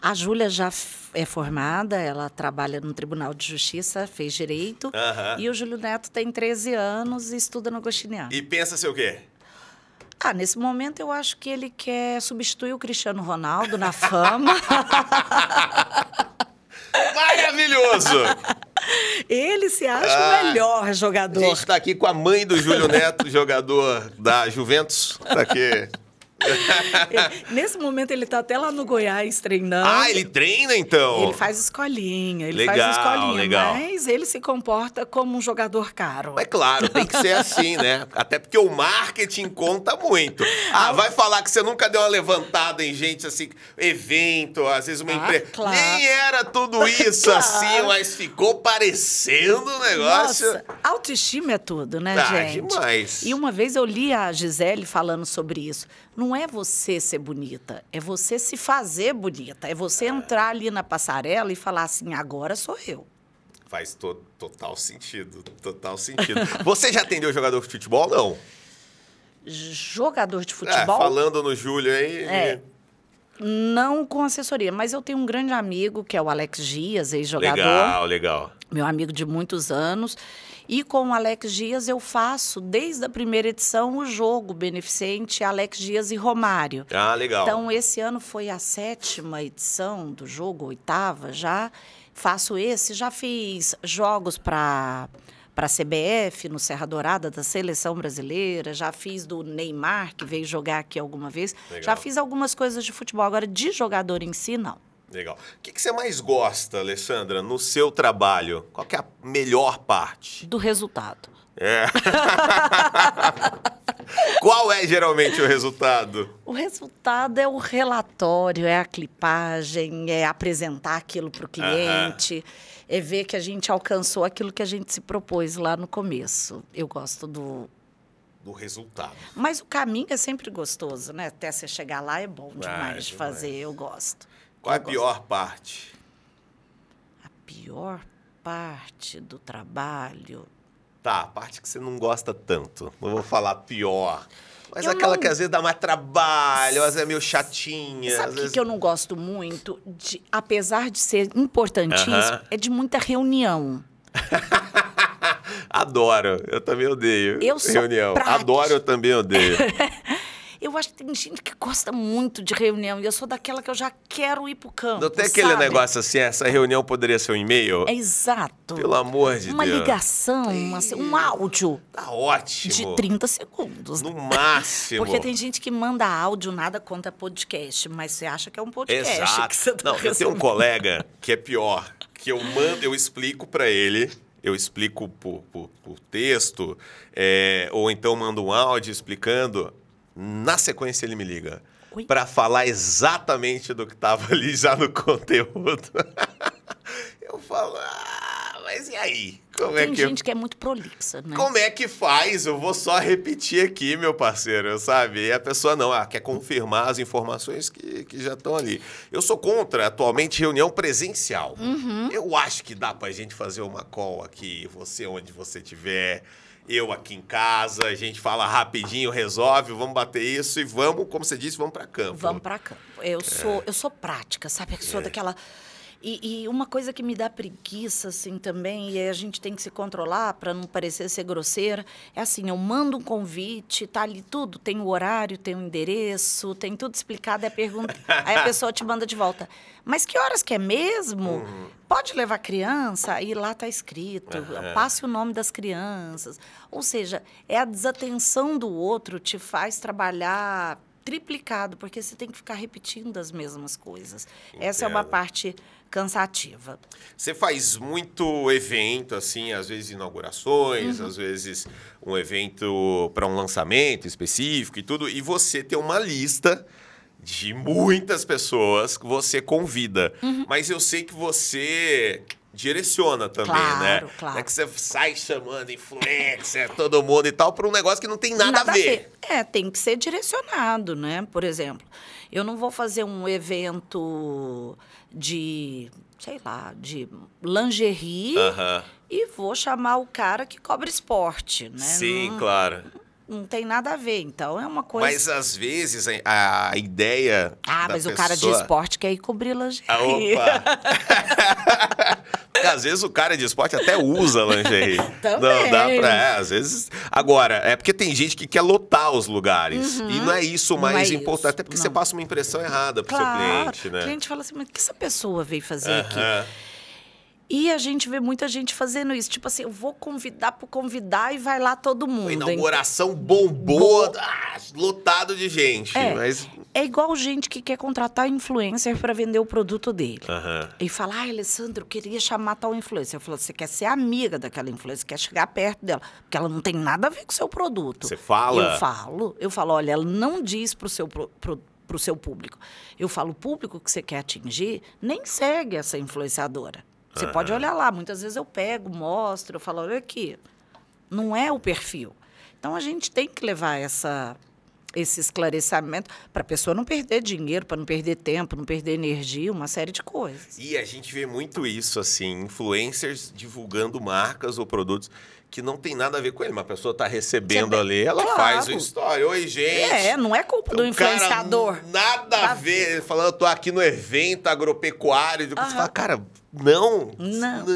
A Júlia já é formada, ela trabalha no Tribunal de Justiça, fez direito. E o Júlio Neto tem 13 anos e estuda no Agostiniano. E pensa ser o quê? Ah, nesse momento eu acho que ele quer substituir o Cristiano Ronaldo na fama. Maravilhoso! Ele se acha Ah, o melhor A jogador. gente está aqui com a mãe do Júlio Neto, jogador da Juventus. Tá aqui. Nesse momento ele está até lá no Goiás treinando. Ah, ele treina então? Ele faz escolinha, ele Legal, faz escolinha, legal. mas ele se comporta como um jogador caro. Mas claro, tem que ser assim, né? Até porque o marketing conta muito. Ah, vai falar que você nunca deu uma levantada em gente assim, evento, às vezes uma Ah, empresa. claro. Nem era tudo isso Claro. assim, mas ficou parecendo um negócio. Nossa, autoestima é tudo, né, Ah, gente? demais. E uma vez eu li a Gisele falando sobre isso. Não é você ser bonita, é você se fazer bonita. É você entrar ali na passarela e falar assim, agora sou eu. Faz to- total sentido, total sentido. Você já atendeu jogador de futebol, não? Jogador de É, futebol, falando no Júlio aí. É. não com assessoria, mas eu tenho um grande amigo, que é o Alex Dias, ex-jogador. Legal, legal. meu amigo de muitos anos. E com o Alex Dias eu faço, desde a primeira edição, o jogo beneficente Alex Dias e Romário. Ah, legal. Então, esse ano foi a sétima edição do jogo, oitava já. Faço esse, já fiz jogos para para a CBF no Serra Dourada da seleção brasileira, já fiz do Neymar que veio jogar aqui alguma vez, Legal. já fiz algumas coisas de futebol agora de jogador em si não. Legal. O que, que você mais gosta, Alessandra, no seu trabalho? Qual que é a melhor parte? Do resultado. É. Qual é geralmente o resultado? O resultado é o relatório, é a clipagem, é apresentar aquilo para o cliente, é ver que a gente alcançou aquilo que a gente se propôs lá no começo. Eu gosto do. Do resultado. Mas o caminho é sempre gostoso, né? Até você chegar lá é bom demais de demais. fazer, eu gosto. Qual é a pior parte? A pior parte do trabalho. Tá, a parte que você não gosta tanto. Não vou falar pior. Mas Eu aquela não- que às vezes dá mais trabalho, às vezes é meio chatinha. Sabe o que, vezes... que eu não gosto muito? De, apesar de ser importantíssimo, Aham. é de muita reunião. Adoro. Eu também odeio. Eu reunião. Adoro, eu também odeio. Eu acho que tem gente que gosta muito de reunião e eu sou daquela que eu já quero ir pro campo. Não tem aquele sabe? negócio assim, essa reunião poderia ser um e-mail? É exato. Pelo amor de Uma Deus. ligação, assim, um áudio Tá ótimo. de 30 segundos. No máximo. Porque tem gente que manda áudio, nada contra podcast, mas você acha que é um podcast Exato. que você tá Não, eu tenho um colega que é pior, que eu mando, eu explico pra ele, eu explico por, por- por texto, é, ou então mando um áudio explicando. Na sequência ele me liga? Pra falar exatamente do que tava ali já no conteúdo. Eu falo, ah, mas e aí? Como Tem é que gente que é muito prolixa, né? Como é que faz? Eu vou só repetir aqui, meu parceiro, sabe? E a pessoa não, ah, quer confirmar as informações que, que já estão ali. Eu sou contra, atualmente, reunião presencial. Uhum. Eu acho que dá pra gente fazer uma call aqui, você onde você estiver, eu aqui em casa, a gente fala rapidinho, resolve, vamos bater isso e vamos, como você disse, vamos pra campo. Vamos pra campo. Eu É. sou, eu sou prática, sabe? Eu sou daquela. E, e uma coisa que me dá preguiça, assim, também, e a gente tem que se controlar para não parecer ser grosseira, é assim, eu mando um convite, tá ali tudo, tem o horário, tem o endereço, tem tudo explicado, é a pergunta. aí a pessoa te manda de volta. Mas que horas que é mesmo? Pode levar criança? Aí lá tá escrito, Aham. passe o nome das crianças. Ou seja, é a desatenção do outro te faz trabalhar triplicado, porque você tem que ficar repetindo as mesmas coisas. Essa é uma Entendo. parte cansativa. Você faz muito evento, assim, às vezes Uhum. inaugurações, às vezes um evento para um lançamento específico e tudo, e você tem uma lista de muitas pessoas que você convida. Uhum. Mas eu sei que você direciona também, Claro, né? claro. Não é que você sai chamando influencer, todo mundo e tal, para um negócio que não tem nada, a ver. É, tem que ser direcionado, né? Por exemplo, eu não vou fazer um evento de, sei lá, de lingerie Aham. e vou chamar o cara que cobra esporte, né? Sim, não, claro. não tem nada a ver. Então é uma coisa. Mas às vezes a, a ideia. ah, mas o cara de pessoa- esporte quer ir cobrir lingerie. Ah, opa! Às vezes o cara de esporte até usa lingerie. Também. Não dá pra. É, às vezes. Agora, é porque tem gente que quer lotar os lugares. E não é isso o Uhum. Não mais é importante. isso, Até porque você não. passa uma impressão errada pro Claro, seu cliente, né? o cliente fala assim, mas o que essa pessoa veio fazer aqui? E a gente vê muita gente fazendo isso. Tipo assim, eu vou convidar por convidar e vai lá todo A mundo. inauguração bombou, ah, lotado de gente. É. Mas. É igual gente que quer contratar influencer para vender o produto dele. Aham. E fala, ah, Alessandro, eu queria chamar tal influencer. Eu falo, você quer ser amiga daquela influencer, quer chegar perto dela, porque ela não tem nada a ver com o seu produto. Você fala? Eu falo, eu falo, olha, ela não diz pro seu, pro, pro, pro seu público. Eu falo, o público que você quer atingir nem segue essa influenciadora. Você pode olhar lá, muitas vezes eu pego, mostro, eu falo, olha aqui, não é o perfil. Então a gente tem que levar essa, esse esclarecimento para a pessoa não perder dinheiro, para não perder tempo, não perder energia, uma série de coisas. E a gente vê muito isso, assim, influencers divulgando marcas ou produtos que não tem nada a ver com ele. Uma pessoa tá recebendo Você- ali, ela Claro. faz o story. Oi, gente. É, não é culpa do influenciador. nada a Tá ver. Ele Falando, eu tô aqui no evento agropecuário. Depois Você fala, cara, não. Não,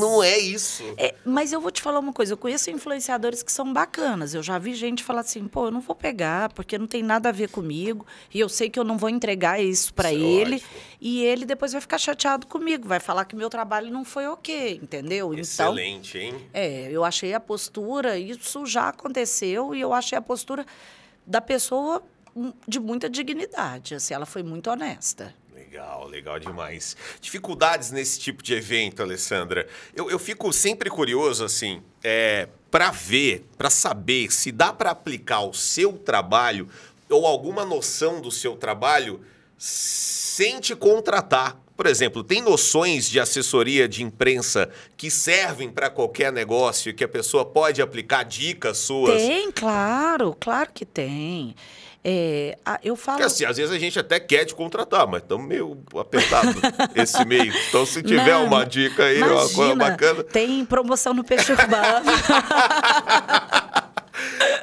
Não, é isso. É, mas eu vou te falar uma coisa, eu conheço influenciadores que são bacanas. Eu já vi gente falar assim, pô, eu não vou pegar, porque não tem nada a ver comigo, e eu sei que eu não vou entregar isso para é ele, ótimo. e ele depois vai ficar chateado comigo, vai falar que meu trabalho não foi ok, entendeu? Então, Excelente, hein? é, eu achei a postura, isso já aconteceu, e eu achei a postura da pessoa hum, de muita dignidade, assim, ela foi muito honesta. Legal, legal demais. Dificuldades nesse tipo de evento, Alessandra. Eu, eu fico sempre curioso, assim, é, para ver, para saber se dá para aplicar o seu trabalho ou alguma noção do seu trabalho sem te contratar. Por exemplo, tem noções de assessoria de imprensa que servem para qualquer negócio que a pessoa pode aplicar dicas suas? Tem, claro, claro que tem. É, a- eu falo. Porque assim, às vezes a gente até quer te contratar, mas estamos meio apertado esse meio. Então, se tiver Não, uma dica aí, uma coisa Imagina, bacana. Tem promoção no peixe urbano.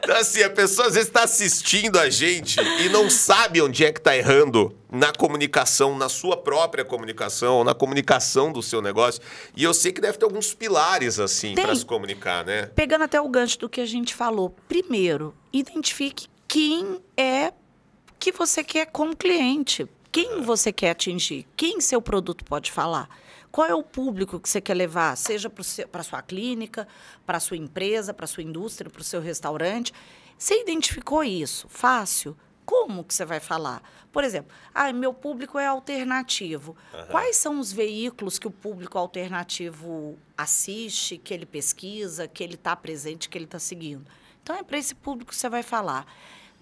Então, assim, a pessoa às vezes está assistindo a gente e não sabe onde é que está errando na comunicação, na sua própria comunicação, ou na comunicação do seu negócio. E eu sei que deve ter alguns pilares, assim, para se comunicar, né? Pegando até o gancho do que a gente falou. Primeiro, identifique quem é que você quer como cliente. Quem você quer atingir? Quem seu produto pode falar? Qual é o público que você quer levar? Seja para a sua clínica, para a sua empresa, para a sua indústria, para o seu restaurante. Você identificou isso? Fácil? Como que você vai falar? Por exemplo, ah, meu público é alternativo. Quais são os veículos que o público alternativo assiste, que ele pesquisa, que ele está presente, que ele está seguindo? Então, é para esse público que você vai falar.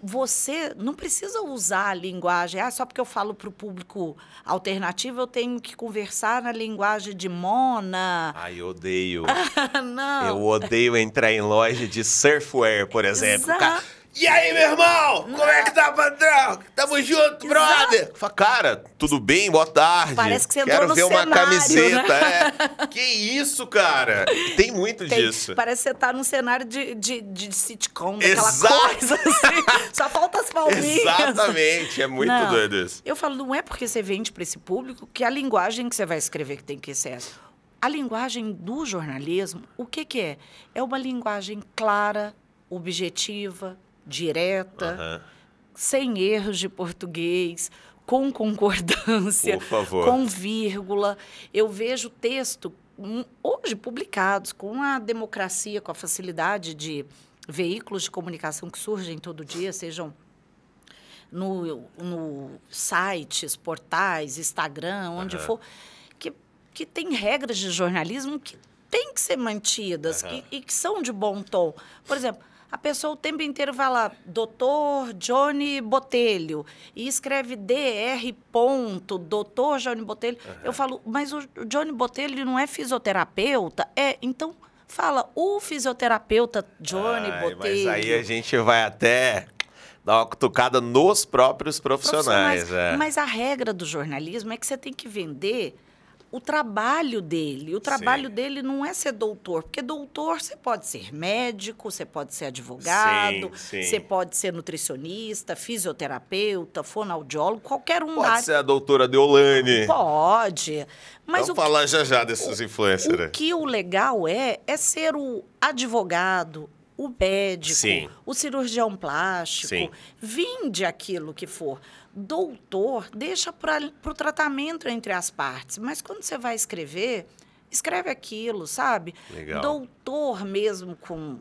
Você não precisa usar a linguagem, ah, só porque eu falo para o público alternativo, eu tenho que conversar na linguagem de Mona. Ai, eu odeio. não. Eu odeio entrar em loja de surfwear, por exemplo. Exato. E aí, meu irmão? Como é que tá, patrão? Tamo junto, brother. Fala, cara, tudo bem? Boa tarde. Parece que você Quero entrou no ver uma cenário, camiseta. né? É. Que isso, cara? Tem muito Tem- disso. Parece que você tá num cenário de, de, de sitcom, daquela Exato. coisa assim. Só falta as palminhas. Exatamente, é muito Não, doido isso. Eu falo, não é porque você vende para esse público que a linguagem que você vai escrever que tem que ser essa. A linguagem do jornalismo, o que, que é? É uma linguagem clara, objetiva, direta, Aham. sem erros de português, com concordância, com vírgula. Eu vejo texto hum, hoje publicados com a democracia, com a facilidade de veículos de comunicação que surgem todo dia, sejam no, no sites, portais, Instagram, onde Aham. for, que, que tem regras de jornalismo que têm que ser mantidas Aham. que- e que são de bom tom. Por exemplo, a pessoa o tempo inteiro vai lá, doutor Johnny Botelho, e escreve DR ponto, doutor Johnny Botelho. Eu falo, mas o Johnny Botelho não é fisioterapeuta? É, então fala, o fisioterapeuta Johnny Ai, Botelho. Mas aí a gente vai até dar uma cutucada nos próprios profissionais. é. Mas a regra do jornalismo é que você tem que vender o trabalho dele. O trabalho Sim. dele não é ser doutor, porque doutor você pode ser médico, você pode ser advogado, Sim, você pode ser nutricionista, fisioterapeuta, fonoaudiólogo, qualquer um Pode ser a doutora Deolane. Pode. Mas Vamos falar já já desses influencers. o que o legal é, é ser o advogado, o médico, Sim. o cirurgião plástico. Sim. Vinde aquilo que for. Doutor, deixa para o tratamento entre as partes. Mas quando você vai escrever, escreve aquilo, sabe? Legal. Doutor mesmo com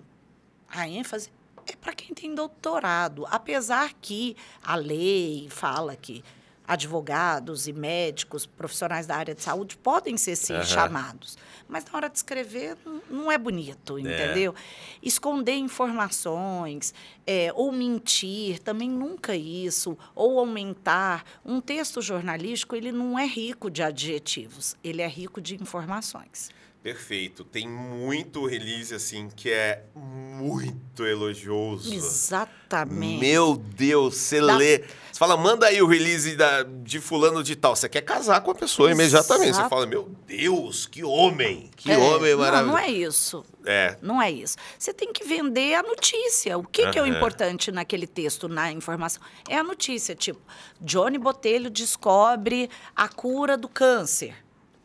a ênfase é para quem tem doutorado. Apesar que a lei fala que advogados e médicos, profissionais da área de saúde podem ser sim Aham. chamados. Mas na hora de escrever não- é bonito, entendeu? Esconder informações, é, ou mentir, também nunca isso, ou aumentar. Um texto jornalístico, ele não é rico de adjetivos, ele é rico de informações. Perfeito. Tem muito release, assim, que é muito elogioso. Exatamente. Meu Deus, você Dá- lê. Você fala, manda aí o release da, de fulano de tal. Você quer casar com a pessoa imediatamente. Você Exato. fala, meu Deus, que homem. Que É, homem não, maravilhoso. não é isso. É. Não é isso. Você tem que vender a notícia. O que, que é o importante naquele texto, na informação? É a notícia, tipo, Johnny Botelho descobre a cura do câncer.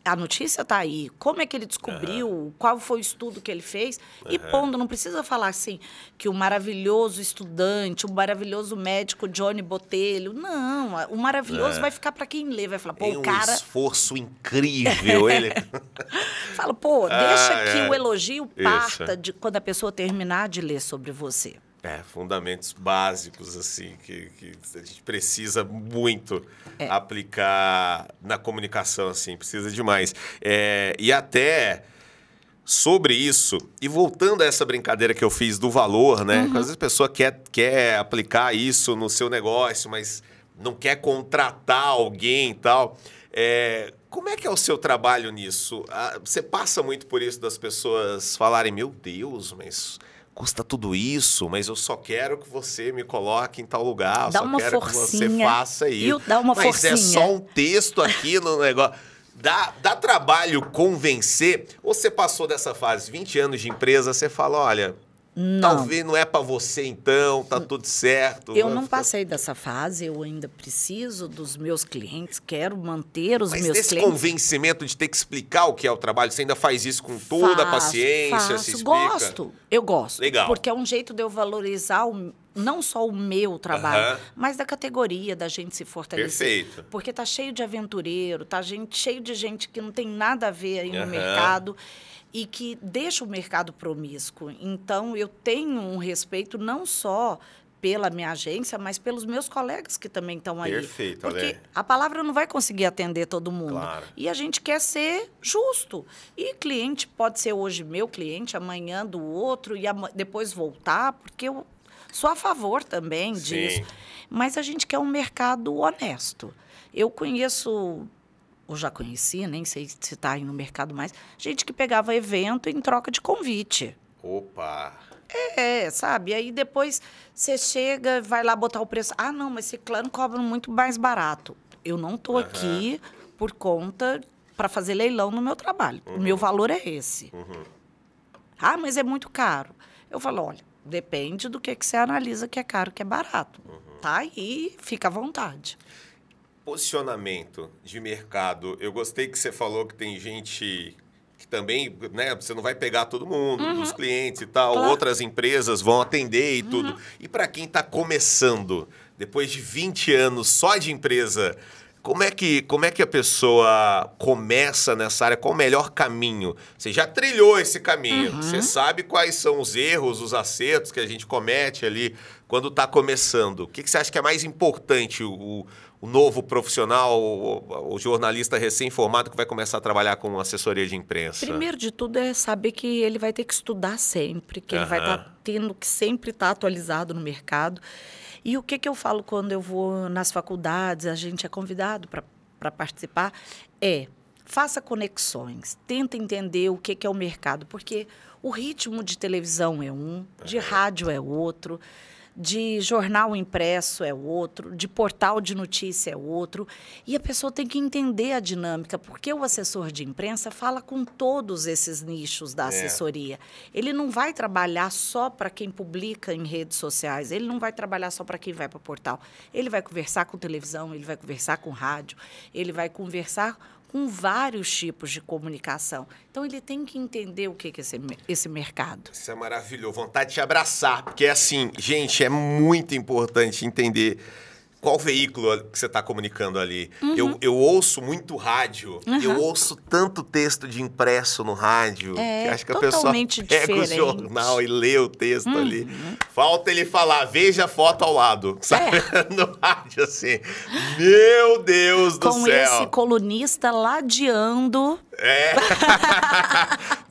A notícia está aí. Como é que ele descobriu? Qual foi o estudo que ele fez? E pondo, não precisa falar assim que o maravilhoso estudante, o maravilhoso médico Johnny Botelho. Não, o maravilhoso É. vai ficar para quem lê, vai falar, pô, o um cara esforço incrível. ele... Fala, pô, deixa Ah, que é. o elogio Isso. parta de quando a pessoa terminar de ler sobre você. É, fundamentos básicos, assim, que, que a gente precisa muito É. aplicar na comunicação, assim, precisa demais. É, e até sobre isso, e voltando a essa brincadeira que eu fiz do valor, né? Uhum. Às vezes a pessoa quer, quer aplicar isso no seu negócio, mas não quer contratar alguém e tal. É, como é que é o seu trabalho nisso? Ah, Você passa muito por isso das pessoas falarem, meu Deus, mas custa tudo isso, mas eu só quero que você me coloque em tal lugar, Dá só uma quero que você forcinha. faça isso. dá uma mas é forcinha. só um texto aqui no negócio. Dá, dá trabalho convencer? Ou você passou dessa fase, 20 anos de empresa, você fala, olha, Não. talvez não é pra você então, tá tudo certo. Eu não passei dessa fase, eu ainda preciso dos meus clientes, quero manter os Mas meus esse clientes. convencimento de ter que explicar o que é o trabalho, você ainda faz isso com toda a Faço, paciência, faço. se explica? Gosto, eu gosto. Legal. Porque é um jeito de eu valorizar o- não só o meu trabalho, Aham. mas da categoria, da gente se fortalecer. Perfeito. Porque tá cheio de aventureiro, tá gente, cheio de gente que não tem nada a ver aí no Aham. mercado e que deixa o mercado promíscuo. Então, eu tenho um respeito não só pela minha agência, mas pelos meus colegas que também estão aí. Perfeito, Porque Ale. a palavra não vai conseguir atender todo mundo. Claro. E a gente quer ser justo. E cliente pode ser hoje meu cliente, amanhã do outro, e depois voltar, porque eu, Sou a favor também Sim. disso. Mas a gente quer um mercado honesto. Eu conheço, ou já conheci, nem sei se está aí no mercado mais, gente que pegava evento em troca de convite. Opa! É, sabe? Aí depois você chega, vai lá botar o preço. Ah, não, mas Ciclano cobra muito mais barato. Eu não estou Aham. aqui por conta para fazer leilão no meu trabalho. O meu valor é esse. Uhum. Ah, mas é muito caro. Eu falo, olha, depende do que, que você analisa que é caro, que é barato. Uhum. Tá aí, fica à vontade. Posicionamento de mercado. Eu gostei que você falou que tem gente que também, né? Você não vai pegar todo mundo, dos clientes e tal. Claro. Outras empresas vão atender e tudo. E para quem está começando, depois de 20 anos só de empresa, como é que, como é que a pessoa começa nessa área? Qual o melhor caminho? Você já trilhou esse caminho. Você sabe quais são os erros, os acertos que a gente comete ali quando está começando. O que, que você acha que é mais importante? O, o novo profissional, o, o jornalista recém-formado que vai começar a trabalhar com assessoria de imprensa? Primeiro de tudo é saber que ele vai ter que estudar sempre, que ele vai estar tendo que sempre estar atualizado no mercado. E o que, que eu falo quando eu vou nas faculdades, a gente é convidado para participar, é faça conexões, tenta entender o que, que é o mercado, porque o ritmo de televisão é um, de rádio é outro, de jornal impresso é outro, de portal de notícia é outro, e a pessoa tem que entender a dinâmica, porque o assessor de imprensa fala com todos esses nichos da É. assessoria. Ele não vai trabalhar só para quem publica em redes sociais, ele não vai trabalhar só para quem vai para o portal. Ele vai conversar com televisão, ele vai conversar com rádio, ele vai conversar com vários tipos de comunicação. Então ele tem que entender o que é esse, esse mercado. Isso é maravilhoso. Vontade de te abraçar. Porque, assim, gente, é muito importante entender qual veículo que você está comunicando ali. Eu, eu ouço muito rádio. Eu ouço tanto texto de impresso no rádio. É, que acho que a pessoa pega o diferente. jornal e lê o texto ali. Falta ele falar, veja a foto ao lado. Sabe? no rádio, assim. Meu Deus do com céu. esse colunista ladeando. É.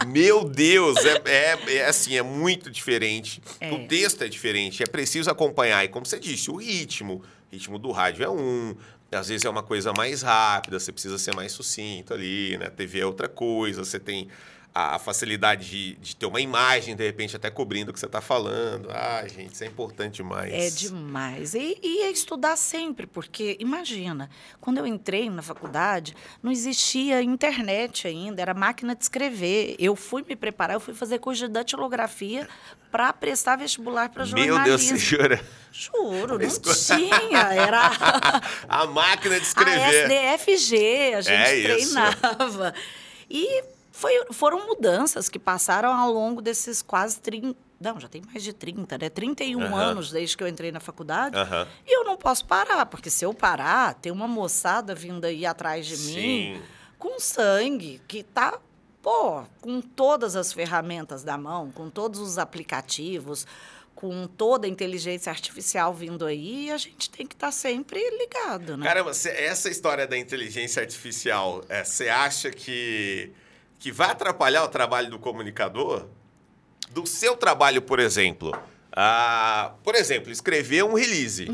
Meu Deus, é, é- é assim, é muito diferente. É. O texto é diferente, é preciso acompanhar. E como você disse, o ritmo. Ritmo do rádio é um. Às vezes é uma coisa mais rápida, você precisa ser mais sucinto ali, né? TV é outra coisa, você tem a a facilidade de, de ter uma imagem, de repente, até cobrindo o que você está falando. Ah, gente, isso é importante demais. É demais. E, e é estudar sempre, porque imagina, quando eu entrei na faculdade, não existia internet ainda, era máquina de escrever. Eu fui me preparar, eu fui fazer curso de datilografia para prestar vestibular para Meu jornalismo. Deus, você jura? Juro, não Esco- tinha. Era A máquina de a escrever. SDFG, a gente É isso. treinava. E foi- foram mudanças que passaram ao longo desses quase 30. Não, já tem mais de 30, né? 31 Aham. anos desde que eu entrei na faculdade. Aham. E eu não posso parar, porque se eu parar, tem uma moçada vindo aí atrás de mim Sim. com sangue, que tá, pô, com todas as ferramentas da mão, com todos os aplicativos, com toda a inteligência artificial vindo aí, a gente tem que estar sempre ligado, né? Caramba, essa história da inteligência artificial, você acha que, que vai atrapalhar o trabalho do comunicador? Do seu trabalho, por exemplo. Ah, por exemplo, escrever um release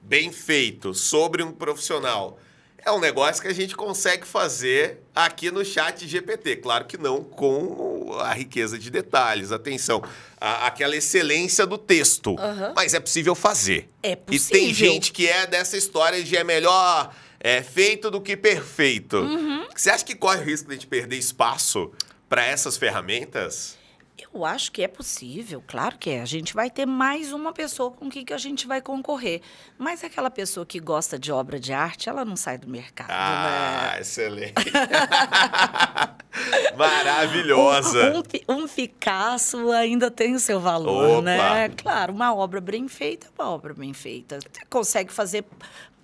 bem feito sobre um profissional. É um negócio que a gente consegue fazer aqui no chat GPT. Claro que não com a riqueza de detalhes, atenção, a- aquela excelência do texto. Aham. Mas é possível fazer. É E tem possível. gente que é dessa história de é melhor é, feito do que perfeito. Uhum. Você acha que corre o risco de a gente perder espaço para essas ferramentas? Eu acho que é possível, claro que é. A gente vai ter mais uma pessoa com quem que a gente vai concorrer. Mas aquela pessoa que gosta de obra de arte, ela não sai do mercado, Ah, né? excelente. Maravilhosa. Um, um um Picasso ainda tem o seu valor, Opa. né? Claro, uma obra bem feita é uma obra bem feita. Você consegue fazer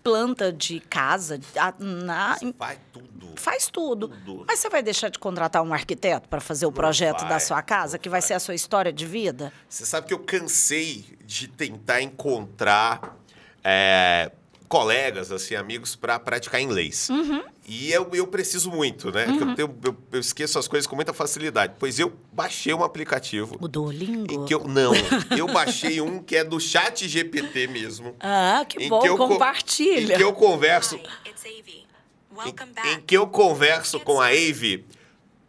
planta de casa, a- na- Vai tudo. faz tudo. Tudo. Mas você vai deixar de contratar um arquiteto para fazer o projeto vai, da sua casa, que vai ser a sua história de vida? Você sabe que eu cansei de tentar encontrar é, colegas, assim, amigos, para praticar inglês. E eu, eu preciso muito, né? Eu, tenho- eu- eu esqueço as coisas com muita facilidade. Pois eu baixei um aplicativo. O Duolingo? Em que eu, não, eu baixei um que é do chat GPT mesmo. Ah, que em bom, que eu co- compartilha. Em que eu converso, Hi, it's Avi. em, em que eu converso com a Ave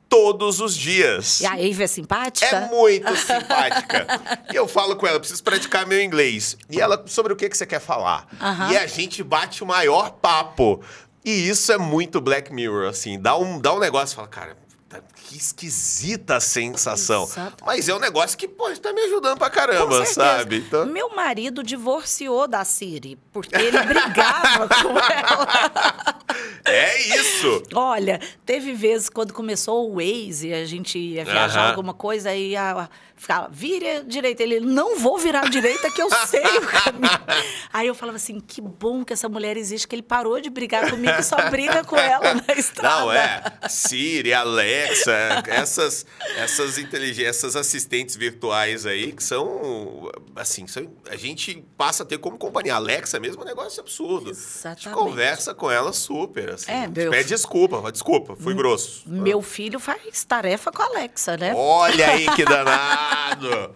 todos os dias. E a Eve é simpática? É muito simpática. E eu falo com ela, preciso praticar meu inglês. E ela, sobre o que, que você quer falar? E a gente bate o maior papo. E isso é muito Black Mirror, assim. Dá um, dá um negócio, fala, cara, tá- que esquisita a sensação. Exato. Mas é um negócio que, pô, tá me ajudando pra caramba, sabe? Então, Meu marido divorciou da Siri, porque ele brigava com ela. É isso. Olha, teve vezes quando começou o Waze, a gente ia viajar alguma coisa e a, ficava, vira direita. Ele, não vou virar direita que eu sei o caminho. Aí eu falava assim, que bom que essa mulher existe, que ele parou de brigar comigo e só briga com ela na estrada. Não, é. Siri, Alexa, essas, essas inteligências, essas assistentes virtuais aí que são, assim, são- a gente passa a ter como companhia. Alexa mesmo é um negócio absurdo. A gente Exatamente. conversa com ela super, assim. É, meu- Pede desculpa, desculpa, fui grosso. Meu filho faz tarefa com a Alexa, né? Olha aí que danado!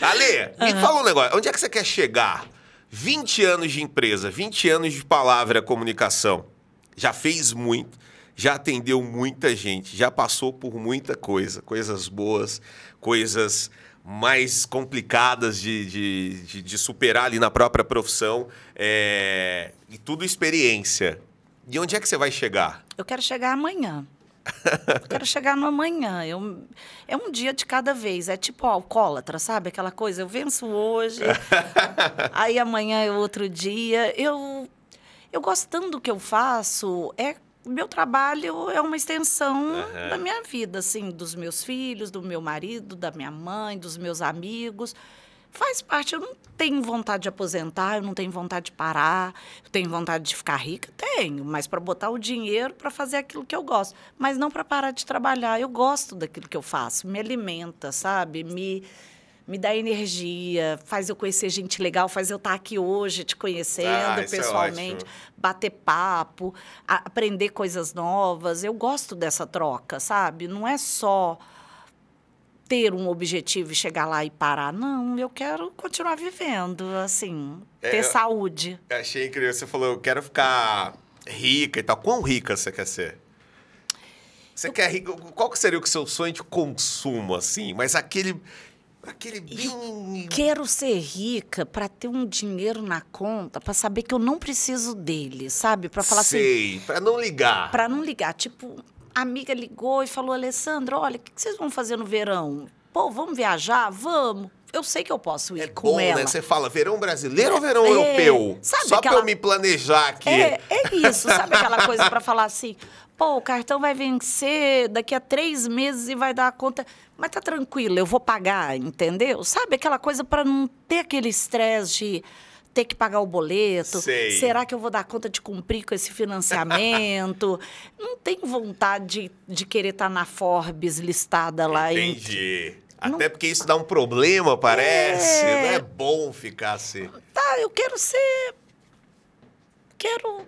Ale, me fala um negócio. Onde é que você quer chegar? 20 anos de empresa, 20 anos de palavra comunicação. Já fez muito, já atendeu muita gente, já passou por muita coisa. Coisas boas, coisas mais complicadas de, de, de- de superar ali na própria profissão. é, e tudo experiência. E onde é que você vai chegar? Eu quero chegar amanhã. Eu quero chegar no amanhã. Eu, é um dia de cada vez. É tipo alcoólatra, sabe? Aquela coisa, eu venço hoje, aí amanhã é outro dia. Eu, eu gosto tanto do que eu faço. É meu trabalho é uma extensão Aham. da minha vida, assim, dos meus filhos, do meu marido, da minha mãe, dos meus amigos. Faz parte. Eu não tenho vontade de aposentar, eu não tenho vontade de parar, eu tenho vontade de ficar rica, tenho, mas para botar o dinheiro para fazer aquilo que eu gosto, mas não para parar de trabalhar. Eu gosto daquilo que eu faço, me alimenta, sabe? Me me dá energia, faz eu conhecer gente legal, faz eu estar aqui hoje te conhecendo Ah, é pessoalmente, ótimo. bater papo, aprender coisas novas. Eu gosto dessa troca, sabe? Não é só ter um objetivo e chegar lá e parar. Não, eu quero continuar vivendo, assim, É, ter eu- saúde. Eu Achei incrível. Você falou, eu quero ficar rica e tal. Quão rica você quer ser? Você quer rica? Qual que seria o seu sonho de consumo, assim? Mas aquele. Aquele bem. Quero ser rica para ter um dinheiro na conta, para saber que eu não preciso dele, sabe? Para falar assim, Sei, pra não ligar. para não ligar. Tipo, a amiga ligou e falou: Alessandra, olha, o que vocês vão fazer no verão? Pô, vamos viajar? Vamos. Eu sei que eu posso ir É com bom, ela. né? Você fala verão brasileiro ou verão É, europeu? sabe Só pra aquela- eu me planejar aqui. É, é isso, sabe aquela coisa para falar assim, pô, o cartão vai vencer daqui a três meses e vai dar a conta, mas tá tranquilo, eu vou pagar, entendeu? Sabe aquela coisa para não ter aquele estresse de ter que pagar o boleto, Sei. será que eu vou dar conta de cumprir com esse financiamento? não tenho vontade de, de querer estar na Forbes listada lá em Entendi. Até porque isso dá um problema, parece. É. Não é bom ficar assim. Tá, eu quero ser. Quero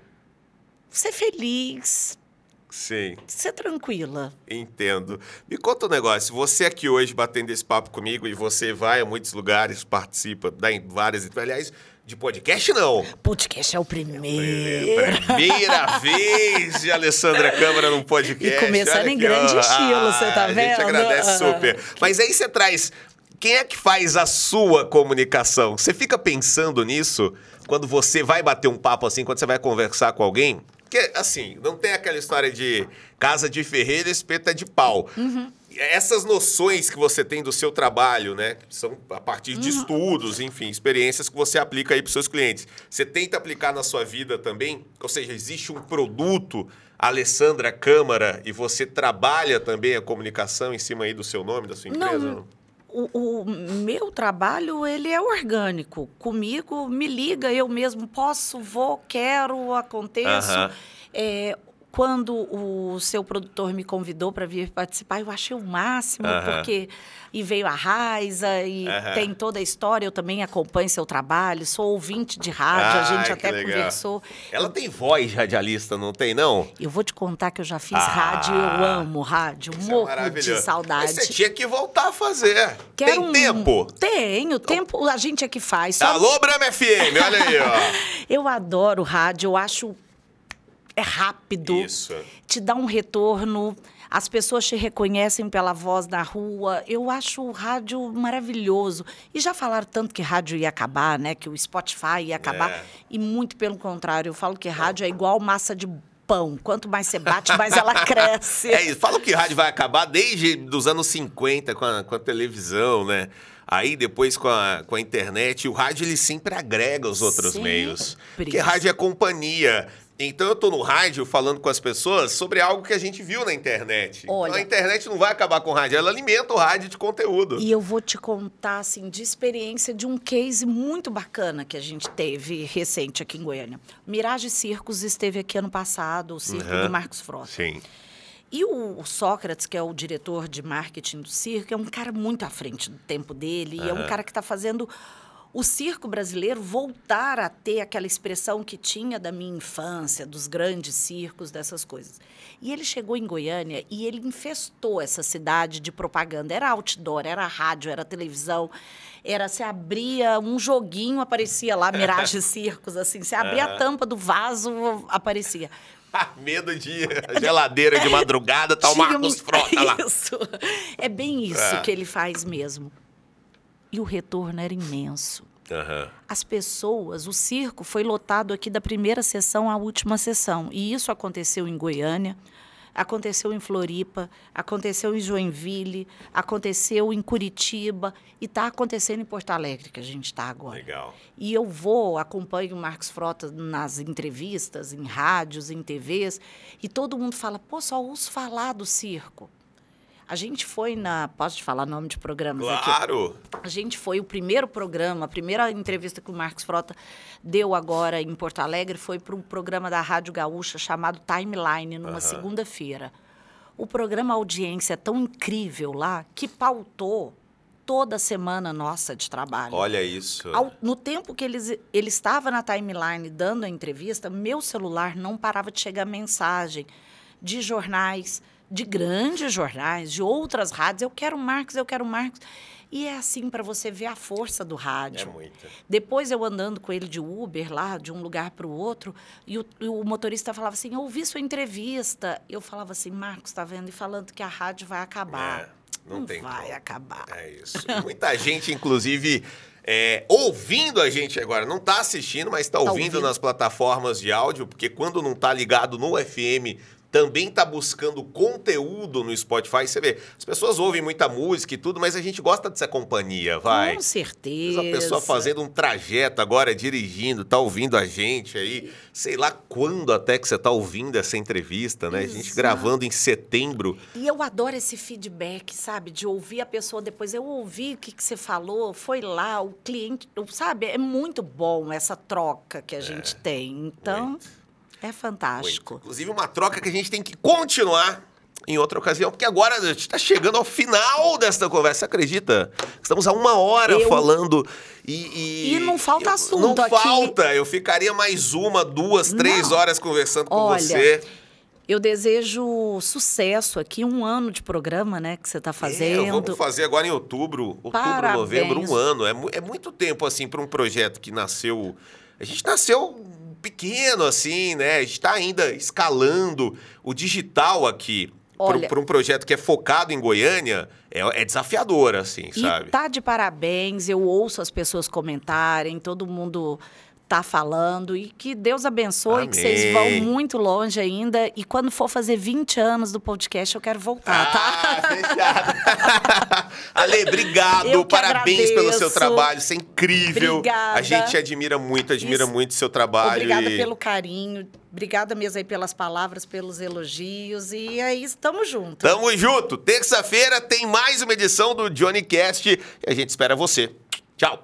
ser feliz, Sim. ser tranquila. Entendo. Me conta um negócio. Você aqui hoje batendo esse papo comigo e você vai a muitos lugares, participa, dá em várias. Aliás, de podcast não. Podcast é o primeiro. Primeira vez de Alessandra Câmara num podcast. E começando Olha em grande ó. estilo, você tá A gente vendo? agradece Ah. super. Mas aí você traz. Quem é que faz a sua comunicação? Você fica pensando nisso quando você vai bater um papo assim, quando você vai conversar com alguém? Porque, assim, não tem aquela história de casa de ferreira, espeta de pau. Uhum. Essas noções que você tem do seu trabalho, né? São a partir de Uhum. estudos, enfim, experiências que você aplica aí para seus clientes. Você tenta aplicar na sua vida também? Ou seja, existe um produto, Alessandra Câmara, e você trabalha também a comunicação em cima aí do seu nome, da sua empresa? Não. O, o meu trabalho, ele é orgânico. Comigo, me liga, eu mesmo posso, vou, quero, aconteço. Aham. É, quando o seu produtor me convidou para vir participar, eu achei o máximo, Aham. porque e veio a Raiza e Aham. tem toda a história, eu também acompanho seu trabalho, sou ouvinte de rádio, a Ai, gente até legal. conversou. Ela tem voz radialista, não tem, não? Eu vou te contar que eu já fiz Ah. rádio, eu amo rádio, Isso é morro de maravilhoso. saudade. Mas você tinha que voltar a fazer. Quero tem um- tempo? Tenho, tempo a gente é que faz. Só Alô, Brama FM, olha aí, ó. Eu adoro rádio, eu acho é rápido. Isso. Te dá um retorno, as pessoas te reconhecem pela voz na rua. Eu acho o rádio maravilhoso. E já falaram tanto que rádio ia acabar, né? Que o Spotify ia acabar. É. E muito pelo contrário, eu falo que rádio é igual massa de pão. Quanto mais você bate, mais ela cresce. É isso. Falam que rádio vai acabar desde os anos 50 com a, com a televisão, né? Aí depois com a, com a internet, o rádio ele sempre agrega os outros Sempre. meios. Porque rádio é companhia. Então eu tô no rádio falando com as pessoas sobre algo que a gente viu na internet. Olha- Então a internet não vai acabar com o rádio, ela alimenta o rádio de conteúdo. E eu vou te contar, assim, de experiência de um case muito bacana que a gente teve recente aqui em Goiânia. Mirage Circos esteve aqui ano passado, o circo Uhum. do Marcos Frota. Sim. E o Sócrates, que é o diretor de marketing do circo, é um cara muito à frente do tempo dele. E é um cara que está fazendo o circo brasileiro voltar a ter aquela expressão que tinha da minha infância, dos grandes circos, dessas coisas. E ele chegou em Goiânia e ele infestou essa cidade de propaganda. Era outdoor, era rádio, era televisão. Era, você abria um joguinho, aparecia lá, Mirage Circos, assim. Você abria a tampa do vaso, aparecia. Medo de geladeira de madrugada, tá o Marcos Frota lá. Isso. É bem isso É. que ele faz mesmo. E o retorno era imenso. Aham. As pessoas, o circo foi lotado aqui da primeira sessão à última sessão. E isso aconteceu em Goiânia, aconteceu em Floripa, aconteceu em Joinville, aconteceu em Curitiba e está acontecendo em Porto Alegre, que a gente está agora. Legal. E eu vou, acompanho o Marcos Frota nas entrevistas, em rádios, em TVs, e todo mundo fala, pô, só ouço falar do circo. A gente foi na. Posso te falar nome de programas aqui? Claro. A gente foi o primeiro programa, a primeira entrevista que o Marcos Frota deu agora em Porto Alegre foi para um programa da Rádio Gaúcha chamado Timeline, numa Aham. segunda-feira. O programa audiência é tão incrível lá que pautou toda a semana nossa de trabalho. Olha isso. Ao- no tempo que eles, ele estava na timeline dando a entrevista, meu celular não parava de chegar mensagem de jornais, de grandes jornais, de outras rádios. Eu quero Marcos, eu quero Marcos. E é assim para você ver a força do É rádio. muita. Depois eu andando com ele de Uber lá, de um lugar para o outro, e o, e o motorista falava assim: Eu ouvi sua entrevista. Eu falava assim: Marcos, está vendo? E falando que a rádio vai acabar. É, não tem vai como. acabar. É isso. Muita gente, inclusive, é, ouvindo a gente agora. Não está assistindo, mas está Tá ouvindo, ouvindo. nas plataformas de áudio, porque quando não está ligado no FM, também está buscando conteúdo no Spotify. Você vê, as pessoas ouvem muita música e tudo, mas a gente gosta dessa companhia, vai. Com certeza. vezes A pessoa fazendo um trajeto agora, dirigindo, tá ouvindo a gente aí. Sei lá quando até que você tá ouvindo essa entrevista, né? A gente Exato. gravando em setembro. E eu adoro esse feedback, sabe? De ouvir a pessoa depois. Eu ouvi o que, que você falou, foi lá, o cliente, sabe? É muito bom essa troca que a gente tem. Então, muito. É fantástico. Inclusive, uma troca que a gente tem que continuar em outra ocasião, porque agora a gente está chegando ao final desta conversa. Você acredita? Estamos há uma hora Eu- falando e. E não falta eu- assunto Não aqui. falta. Eu ficaria mais uma, duas, três Não. horas conversando com Olha, você. Eu desejo sucesso aqui, um ano de programa, né, que você está É, fazendo. vamos fazer agora em outubro, outubro, Parabéns. novembro, um ano. É, é muito tempo, assim, para um projeto que nasceu... A gente nasceu pequeno, assim, né? A gente está ainda escalando o digital aqui. Para um projeto que é focado em Goiânia, é, é desafiador, assim, sabe? tá de parabéns, eu ouço as pessoas comentarem, todo mundo tá falando e que Deus abençoe, que vocês vão Amém. muito longe ainda e quando for fazer 20 anos do podcast eu quero voltar, tá? Ah, fechado. Ale, obrigado. Eu Parabéns pelo seu trabalho. Isso é incrível. Obrigada. A gente admira muito, admira Isso. muito seu trabalho. Obrigada e- pelo carinho, obrigada mesmo aí pelas palavras, pelos elogios e aí estamos juntos. Tamo junto. Terça-feira tem mais uma edição do Johnny Cast e a gente espera você. Tchau.